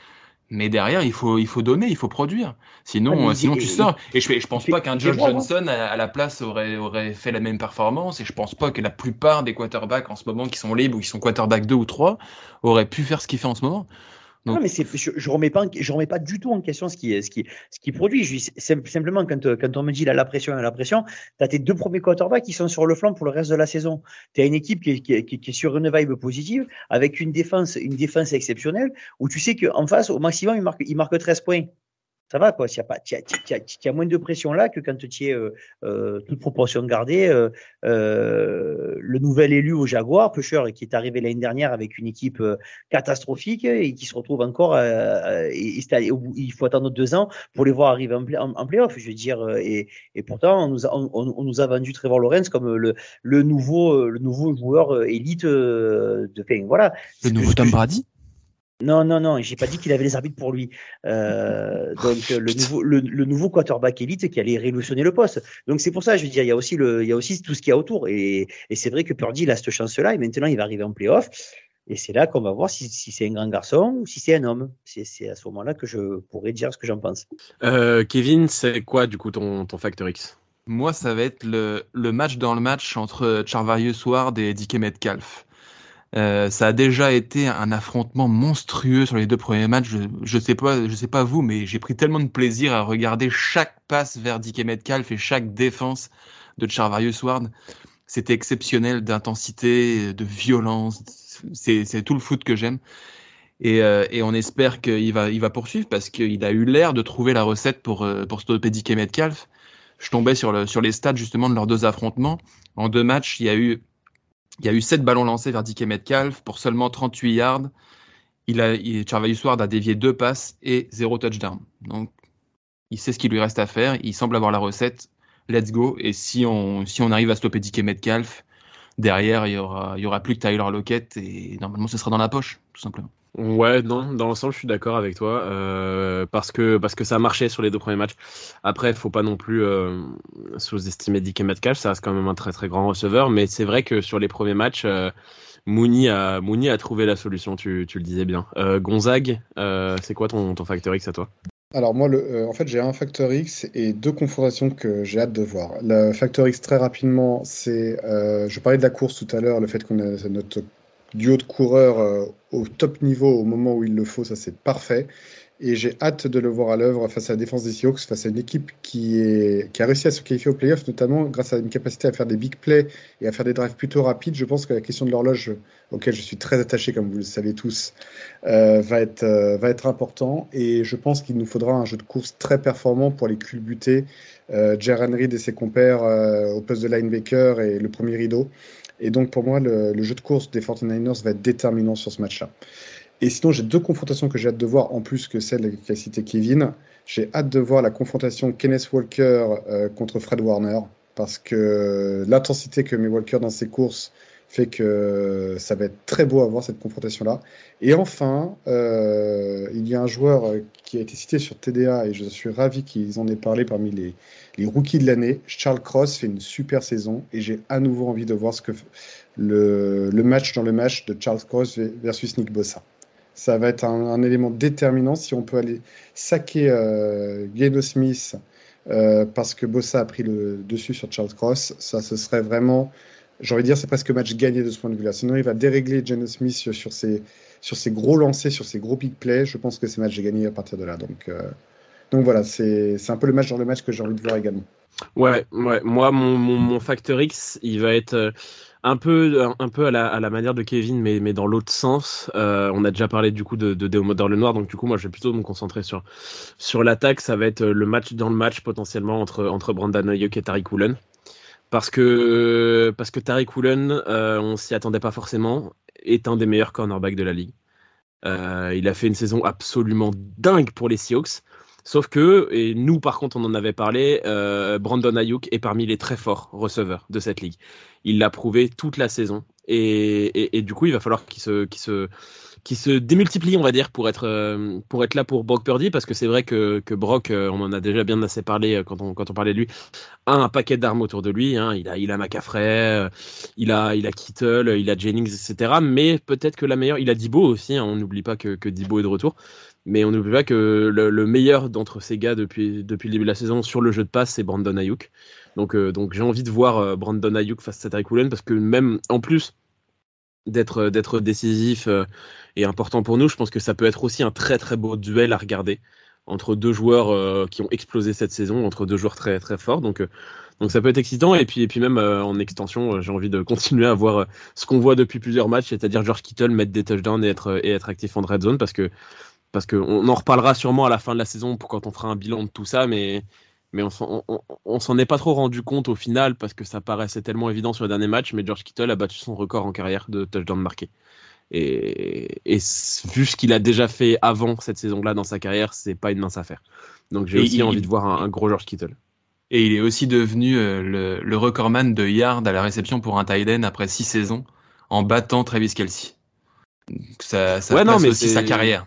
Mais derrière, il faut, il faut donner, il faut produire. Sinon, ah, sinon tu sors. Et je, je pense pas qu'un Josh Johnson à, à, la place aurait, aurait fait la même performance. Et je pense pas que la plupart des quarterbacks en ce moment qui sont libres ou qui sont quarterbacks 2 ou 3 auraient pu faire ce qu'il fait en ce moment. Donc... Non, mais je, je remets pas, je remets pas du tout en question ce qui, ce qui, ce qui produit. Je, simplement, quand, quand on me dit là, la pression la pression, tu as tes deux premiers quarterbacks qui sont sur le flanc pour le reste de la saison. Tu as une équipe qui est, qui, est, qui est, sur une vibe positive, avec une défense, une défense exceptionnelle, où tu sais qu'en face, au maximum, il marque, il marque 13 points. Ça va quoi. Il y a pas, y, y, a moins de pression là que quand tu es euh, euh, toute proportion gardée. Euh, euh, le nouvel élu au Jaguar, Pusher, qui est arrivé l'année dernière avec une équipe euh, catastrophique et qui se retrouve encore. Euh, et, il faut attendre deux ans pour les voir arriver en, en, en playoff. Je veux dire, et, et pourtant on nous a, on, on nous a vendu Trevor Lawrence comme le, le nouveau le nouveau joueur élite de. Enfin, voilà. Le nouveau Tom Brady. Non, non, non, j'ai pas dit qu'il avait les arbitres pour lui. Euh, donc le nouveau, le, le, nouveau quarterback élite qui allait révolutionner le poste. Donc c'est pour ça, je veux dire, il y a aussi le, il y a aussi tout ce qu'il y a autour. Et, et c'est vrai que Purdy il a cette chance-là et maintenant il va arriver en playoff. Et c'est là qu'on va voir si, si c'est un grand garçon ou si c'est un homme. C'est à ce moment-là que je pourrais dire ce que j'en pense. Euh, Kevin, c'est quoi du coup ton, ton facteur X? Moi, ça va être le, le match dans le match entre Charvarius Ward et DK Metcalf. Euh, ça a déjà été un affrontement monstrueux sur les deux premiers matchs. Je, je sais pas, je sais pas vous, mais j'ai pris tellement de plaisir à regarder chaque passe vers Dick Metcalf et chaque défense de Charvarius Ward. C'était exceptionnel d'intensité, de violence. C'est tout le foot que j'aime. Et, euh, et, on espère qu'il va, il va poursuivre parce qu'il a eu l'air de trouver la recette pour, euh, pour stopper Dick Metcalf. Je tombais sur, le, sur les stats justement de leurs deux affrontements. En deux matchs, il y a eu il y a eu 7 ballons lancés vers DK Metcalf pour seulement 38 yards. Il a, il, a dévié deux passes et zéro touchdown. Donc, il sait ce qu'il lui reste à faire. Il semble avoir la recette. Let's go. Et si on, si on arrive à stopper DK Metcalf, derrière, il y aura, il y aura plus que Tyler Lockett et normalement, ce sera dans la poche, tout simplement. Ouais, non, dans l'ensemble, je suis d'accord avec toi euh, parce que parce que ça a marché sur les deux premiers matchs. Après, faut pas non plus euh, sous-estimer Dick Metcalf, ça reste quand même un très très grand receveur, mais c'est vrai que sur les premiers matchs, euh, Mooney a Mooney a trouvé la solution. Tu, tu le disais bien. Gonzague, c'est quoi ton ton facteur X à toi? Alors moi, le, en fait, j'ai un facteur X et deux confrontations que j'ai hâte de voir. Le facteur X, très rapidement, c'est, je parlais de la course tout à l'heure, le fait qu'on a notre duo de coureurs euh, au top niveau au moment où il le faut, ça c'est parfait. Et j'ai hâte de le voir à l'œuvre face à la défense des Seahawks, face à une équipe qui, est, qui a réussi à se qualifier au playoff, notamment grâce à une capacité à faire des big plays et à faire des drives plutôt rapides. Je pense que la question de l'horloge, auquel je suis très attaché, comme vous le savez tous, euh, va, être, euh, va être important. Et je pense qu'il nous faudra un jeu de course très performant pour les culbuter. Euh, Jaron Reed et ses compères au poste de linebacker et le premier rideau. Et donc, pour moi, le, jeu de course des 49ers va être déterminant sur ce match-là. Et sinon, j'ai deux confrontations que j'ai hâte de voir, en plus que celle qu'a cité Kevin. J'ai hâte de voir la confrontation Kenneth Walker euh, contre Fred Warner, parce que l'intensité que met Walker dans ses courses fait que ça va être très beau à voir cette confrontation-là. Et enfin, euh, il y a un joueur qui a été cité sur TDA, et je suis ravi qu'ils en aient parlé parmi les, les rookies de l'année. Charles Cross fait une super saison et j'ai à nouveau envie de voir ce que le, le, match dans le match de Charles Cross versus Nick Bossa. Ça va être un, élément déterminant si on peut aller saquer euh, Smith euh, parce que Bossa a pris le dessus sur Charles Cross. Ça, ce serait vraiment, j'ai envie de dire, c'est presque match gagné de ce point de vue-là. Sinon, il va dérégler Geno Smith sur ses, sur ses gros lancers, sur ses gros big plays. Je pense que c'est match gagné à partir de là. Donc, euh, donc voilà, c'est un peu le match dans le match que j'ai envie de voir également. Ouais, ouais. Moi, mon, mon, mon, facteur X, il va être euh, un peu, un peu à la, à la manière de Kevin, mais, mais dans l'autre sens. Euh, on a déjà parlé du coup de, de Déo le Noir, donc du coup, moi, je vais plutôt me concentrer sur, sur l'attaque. Ça va être le match dans le match potentiellement entre, entre Brandon Ayuk et Tariq Woolen. Parce que, parce que Tariq Woolen, euh, on s'y attendait pas forcément, est un des meilleurs cornerbacks de la ligue. Euh, il a fait une saison absolument dingue pour les Seahawks. Sauf que, et nous par contre on en avait parlé, euh, Brandon Ayuk est parmi les très forts receveurs de cette ligue. Il l'a prouvé toute la saison. Et, et, du coup, il va falloir qu'il se, qu'il se, qu'il se démultiplie, on va dire, pour être, euh, pour être là pour Brock Purdy, parce que c'est vrai que, que Brock, euh, on en a déjà bien assez parlé euh, quand on, quand on parlait de lui, a un paquet d'armes autour de lui. Hein. Il a, il a McCaffrey, il a, il a Kittle, il a Jennings, etc. Mais peut-être que la meilleure, il a Dibo aussi. Hein. On n'oublie pas que, que Dibo est de retour. Mais on n'oublie pas que le, le meilleur d'entre ces gars depuis, depuis le début de la saison sur le jeu de passe, c'est Brandon Ayuk. Donc, donc j'ai envie de voir Brandon Ayuk face à Tariq Woolen parce que même en plus d'être d'être décisif et important pour nous, je pense que ça peut être aussi un très très beau duel à regarder entre deux joueurs qui ont explosé cette saison, entre deux joueurs très très forts. Donc donc ça peut être excitant et puis et puis même en extension, j'ai envie de continuer à voir ce qu'on voit depuis plusieurs matchs, c'est-à-dire George Kittle mettre des touchdowns et être et être actif en red zone parce que parce qu'on en reparlera sûrement à la fin de la saison pour quand on fera un bilan de tout ça, mais, mais on s'en est pas trop rendu compte au final parce que ça paraissait tellement évident sur le dernier match, mais George Kittle a battu son record en carrière de touchdown marqué. Et, et vu ce qu'il a déjà fait avant cette saison-là dans sa carrière, c'est pas une mince affaire. Donc j'ai aussi envie de voir un, gros George Kittle. Et il est aussi devenu euh, le, le recordman de yards à la réception pour un tight end après six saisons en battant Travis Kelsey. Ça, ça ouais, non, mais aussi sa carrière.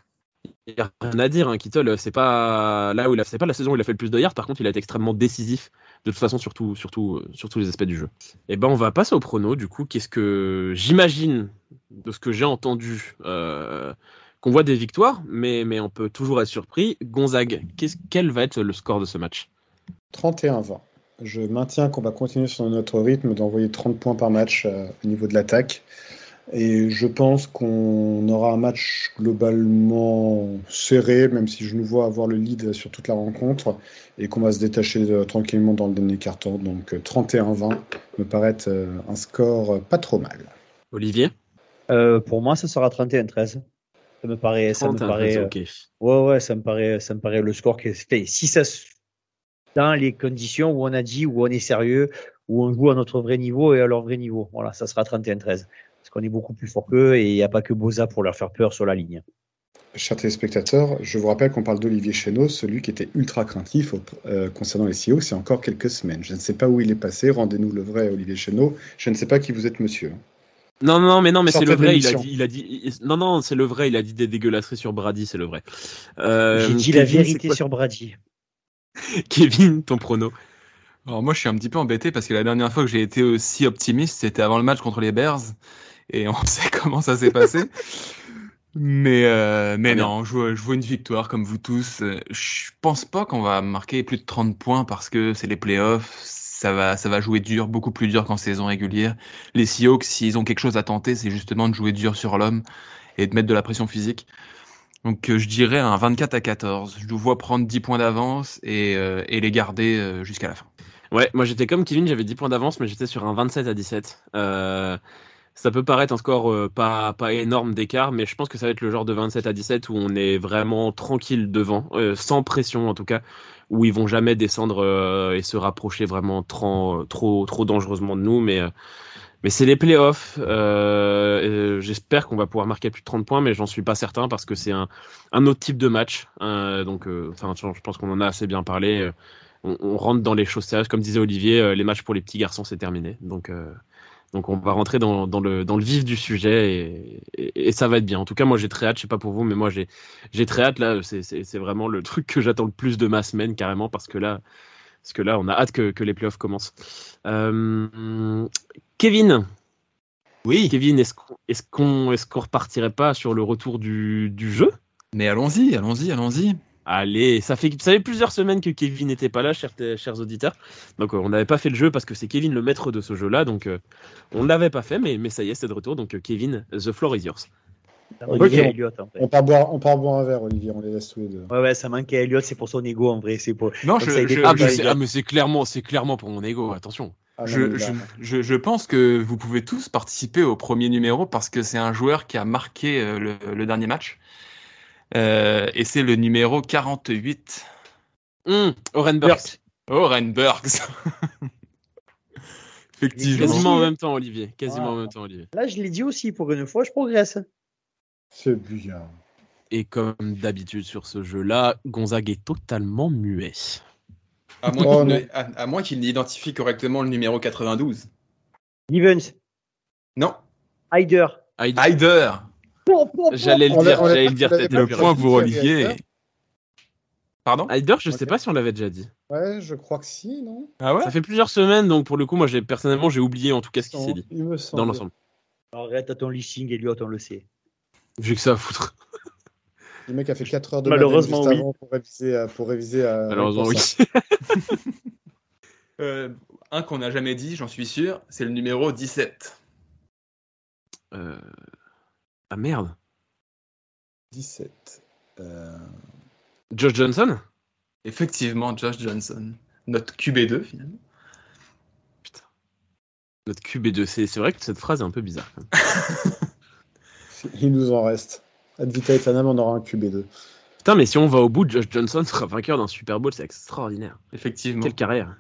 N'y a rien à dire, hein. Kittle, c'est pas là où il a, c'est pas la saison où il a fait le plus de yards. Par contre, il a été extrêmement décisif de toute façon, surtout, surtout, euh, sur tous les aspects du jeu. Et eh ben, on va passer au prono. Du coup, qu'est-ce que j'imagine de ce que j'ai entendu euh, qu'on voit des victoires, mais, mais on peut toujours être surpris. Gonzague, quel va être le score de ce match? 31-20. Je maintiens qu'on va continuer sur notre rythme d'envoyer 30 points par match euh, au niveau de l'attaque. Et je pense qu'on aura un match globalement serré, même si je nous vois avoir le lead sur toute la rencontre, et qu'on va se détacher euh, tranquillement dans le dernier carton. Donc 31-20 me paraît un score pas trop mal. Olivier? Pour moi, ça sera 31-13. Ça me paraît, ça me paraît, euh, ouais, ouais, ça me paraît, ça me paraît le score qui est fait. Si ça, dans les conditions où on a dit, où on est sérieux, où on joue à notre vrai niveau et à leur vrai niveau. Voilà, ça sera 31-13. Parce qu'on est beaucoup plus fort qu'eux et il n'y a pas que Boza pour leur faire peur sur la ligne. Chers téléspectateurs, je vous rappelle qu'on parle d'Olivier Chéneau, celui qui était ultra craintif euh, concernant les CEO, c'est encore quelques semaines. Je ne sais pas où il est passé, rendez-nous le vrai Olivier Chéneau. Je ne sais pas qui vous êtes, monsieur. Non, non, mais non, mais c'est le vrai. Il a, dit, il a dit, non, non, c'est le vrai. Il a dit des dégueulasseries sur Brady, c'est le vrai. Euh, J'ai dit la vérité sur Brady. Kevin, ton prono. Alors moi, je suis un petit peu embêté parce que la dernière fois que j'ai été aussi optimiste, c'était avant le match contre les Bears, et on sait comment ça s'est passé. mais euh, mais non, je vois, je vois une victoire comme vous tous. Je pense pas qu'on va marquer plus de 30 points parce que c'est les playoffs ça va, ça va jouer dur, beaucoup plus dur qu'en saison régulière. Les Seahawks, s'ils ont quelque chose à tenter, c'est justement de jouer dur sur l'homme et de mettre de la pression physique. Donc euh, je dirais un 24 à 14. Je nous vois prendre 10 points d'avance et, euh, et, les garder euh, jusqu'à la fin. Ouais, moi j'étais comme Kevin, j'avais 10 points d'avance, mais j'étais sur un 27 à 17. Ça peut paraître un score pas, pas énorme d'écart, mais je pense que ça va être le genre de 27 à 17 où on est vraiment tranquille devant, sans pression en tout cas, où ils vont jamais descendre euh, et se rapprocher vraiment trop, trop, dangereusement de nous. Mais, euh, mais c'est les playoffs. Euh, J'espère qu'on va pouvoir marquer plus de 30 points, mais j'en suis pas certain parce que c'est un, un, autre type de match. Donc, enfin, je pense qu'on en a assez bien parlé. On, on, rentre dans les choses sérieuses. Comme disait Olivier, les matchs pour les petits garçons, c'est terminé. Donc, donc on va rentrer dans, dans, le, dans le vif du sujet et, et, ça va être bien. En tout cas, moi j'ai très hâte, je sais pas pour vous, mais moi j'ai, j'ai très hâte. Là, c'est, vraiment le truc que j'attends le plus de ma semaine carrément parce que là, parce que là on a hâte que, que les playoffs commencent. Euh, Kevin Oui. Kevin, est-ce qu'on, est-ce, qu'on, est-ce qu'on repartirait pas sur le retour du, du jeu? Mais allons-y, allons-y, allons-y. Allez, ça fait, ça fait plusieurs semaines que Kevin n'était pas là, chers, chers auditeurs. Donc, euh, on n'avait pas fait le jeu parce que c'est Kevin le maître de ce jeu-là. Donc, euh, on ne l'avait pas fait, mais, mais ça y est, c'est de retour. Donc, euh, Kevin, the floor is yours. Olivier, Elliott, en fait. on, part boire, on part boire un verre, Olivier, on les laisse tous les deux. Ouais, ouais, ça manquait à Elliott, c'est pour son ego en vrai. C'est pour... Non, je, je, ah, mais c'est clairement, clairement pour mon ego, attention. Ah, je, je, je, pense que vous pouvez tous participer au premier numéro parce que c'est un joueur qui a marqué le, le dernier match. Euh, et c'est le numéro 48. Mmh, Oren Burks. Oren Burks. Effectivement. Quasiment en même temps, Olivier. Quasiment en même temps, Olivier. Là, je l'ai dit aussi, pour une fois, je progresse. C'est bien. Et comme d'habitude sur ce jeu-là, Gonzague est totalement muet. À moins qu'il n'identifie correctement le numéro 92. Evans. Non. Hyder. Hyder. J'allais le dire, j'allais le dire. Le point pour Olivier. Pardon Heider, je sais pas si on l'avait déjà dit. Ouais, je crois que si, non Ah ouais Ça fait plusieurs semaines, donc pour le coup, moi, j'ai personnellement, j'ai oublié en tout cas ce qui s'est dit dans l'ensemble. Arrête à ton listing, Elliot, on le sait. J'ai que ça à foutre. Le mec a fait 4 heures de Malheureusement, oui. pour réviser. À, pour réviser à, Malheureusement, oui. euh, un qu'on n'a jamais dit, j'en suis sûr, c'est le numéro 17. Euh... Ah merde. 17. Euh... Josh Johnson? Effectivement, Josh Johnson. Notre QB2 finalement. Putain. Notre QB2, c'est vrai que cette phrase est un peu bizarre. Il nous en reste. ad vita aeternam, on aura un QB2. Putain, mais si on va au bout, Josh Johnson sera vainqueur d'un Super Bowl, c'est extraordinaire. Effectivement. Quelle carrière.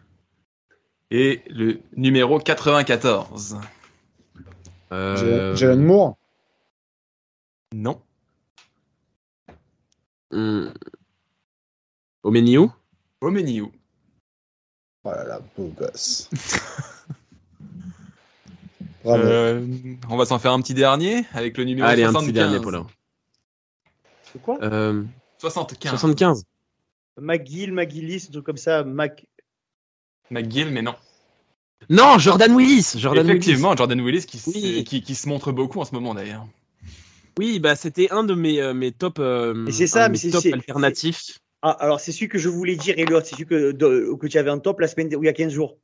Et le numéro 94. Euh... Jalen Moore? Non. hum, Omeniu Omeniu. Oh là là, beau gosse. Bravo. Euh, on va s'en faire un petit dernier avec le numéro Allez, un 75. petit dernier, Paulin. C'est quoi? Euh, 75. 75. McGill, McGillis, un truc comme ça. Mac... McGill, mais non. Non, Jordan Willis Jordan Effectivement, Jordan Willis qui, se- Oui. qui, qui se montre beaucoup en ce moment d'ailleurs. Oui, bah, c'était un de mes, euh, mes top, euh, Et c'est ça, un de mais mes c'est- top c'est- alternatifs. Ah, alors c'est celui que je voulais dire, Elliot. C'est celui que, de- que tu avais en top la semaine où il y a 15 jours.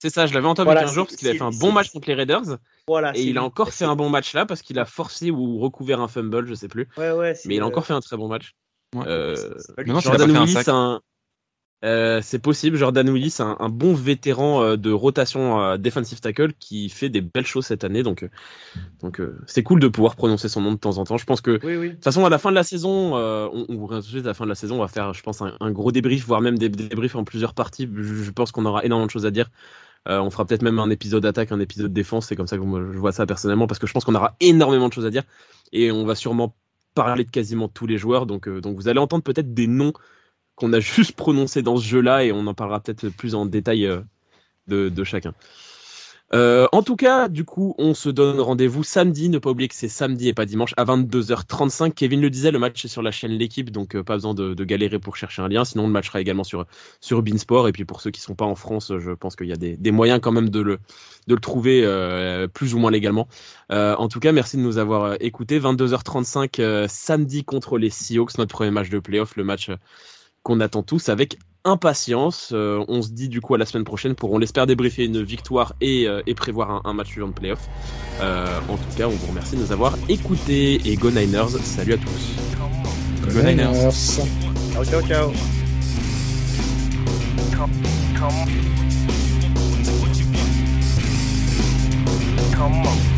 C'est ça, je l'avais en top Voilà, il y a 15 jours c'est- parce qu'il avait fait un bon match contre les Raiders Voilà. et il a encore fait un bon match là parce qu'il a forcé ou recouvert un fumble, je sais plus. Ouais, ouais. c'est, Mais il a euh, encore fait un très bon match. Ouais. Euh, Jordan Willis, un- euh, c'est possible. Jordan Willis, un, un bon vétéran euh, de rotation euh, defensive tackle qui fait des belles choses cette année. Donc, euh, donc c'est cool de pouvoir prononcer son nom de temps en temps. Je pense que de Oui, toute façon, à la fin de la saison, on, de à la fin de la saison, on va faire, je pense, un, un gros débrief, voire même des débriefs en plusieurs parties. Je, je pense qu'on aura énormément de choses à dire. On fera peut-être même un épisode attaque, un épisode défense. C'est comme ça que je vois ça personnellement, parce que je pense qu'on aura énormément de choses à dire. Et on va sûrement parler de quasiment tous les joueurs. Donc, donc vous allez entendre peut-être des noms qu'on a juste prononcés dans ce jeu-là, et on en parlera peut-être plus en détail euh, de, chacun. Euh, en tout cas, du coup, on se donne rendez-vous samedi. Ne pas oublier que c'est samedi et pas dimanche à 22h35. Kevin le disait, le match est sur la chaîne L'équipe, donc euh, pas besoin de, de galérer pour chercher un lien. Sinon, le match sera également sur sur Beansport. Et puis pour ceux qui sont pas en France, je pense qu'il y a des, moyens quand même de le de le trouver plus ou moins légalement. En tout cas, merci de nous avoir écoutés. 22h35 euh, samedi contre les Seahawks, notre premier match de playoff, le match qu'on attend tous avec impatience. Euh, on se dit du coup à la semaine prochaine pour, on l'espère, débriefer une victoire et, euh, et prévoir un, un match suivant de playoff. Euh, en tout cas, on vous remercie de nous avoir écoutés et Go Niners. Salut à tous. Go Niners. Niners. Ciao, ciao, ciao. Come on.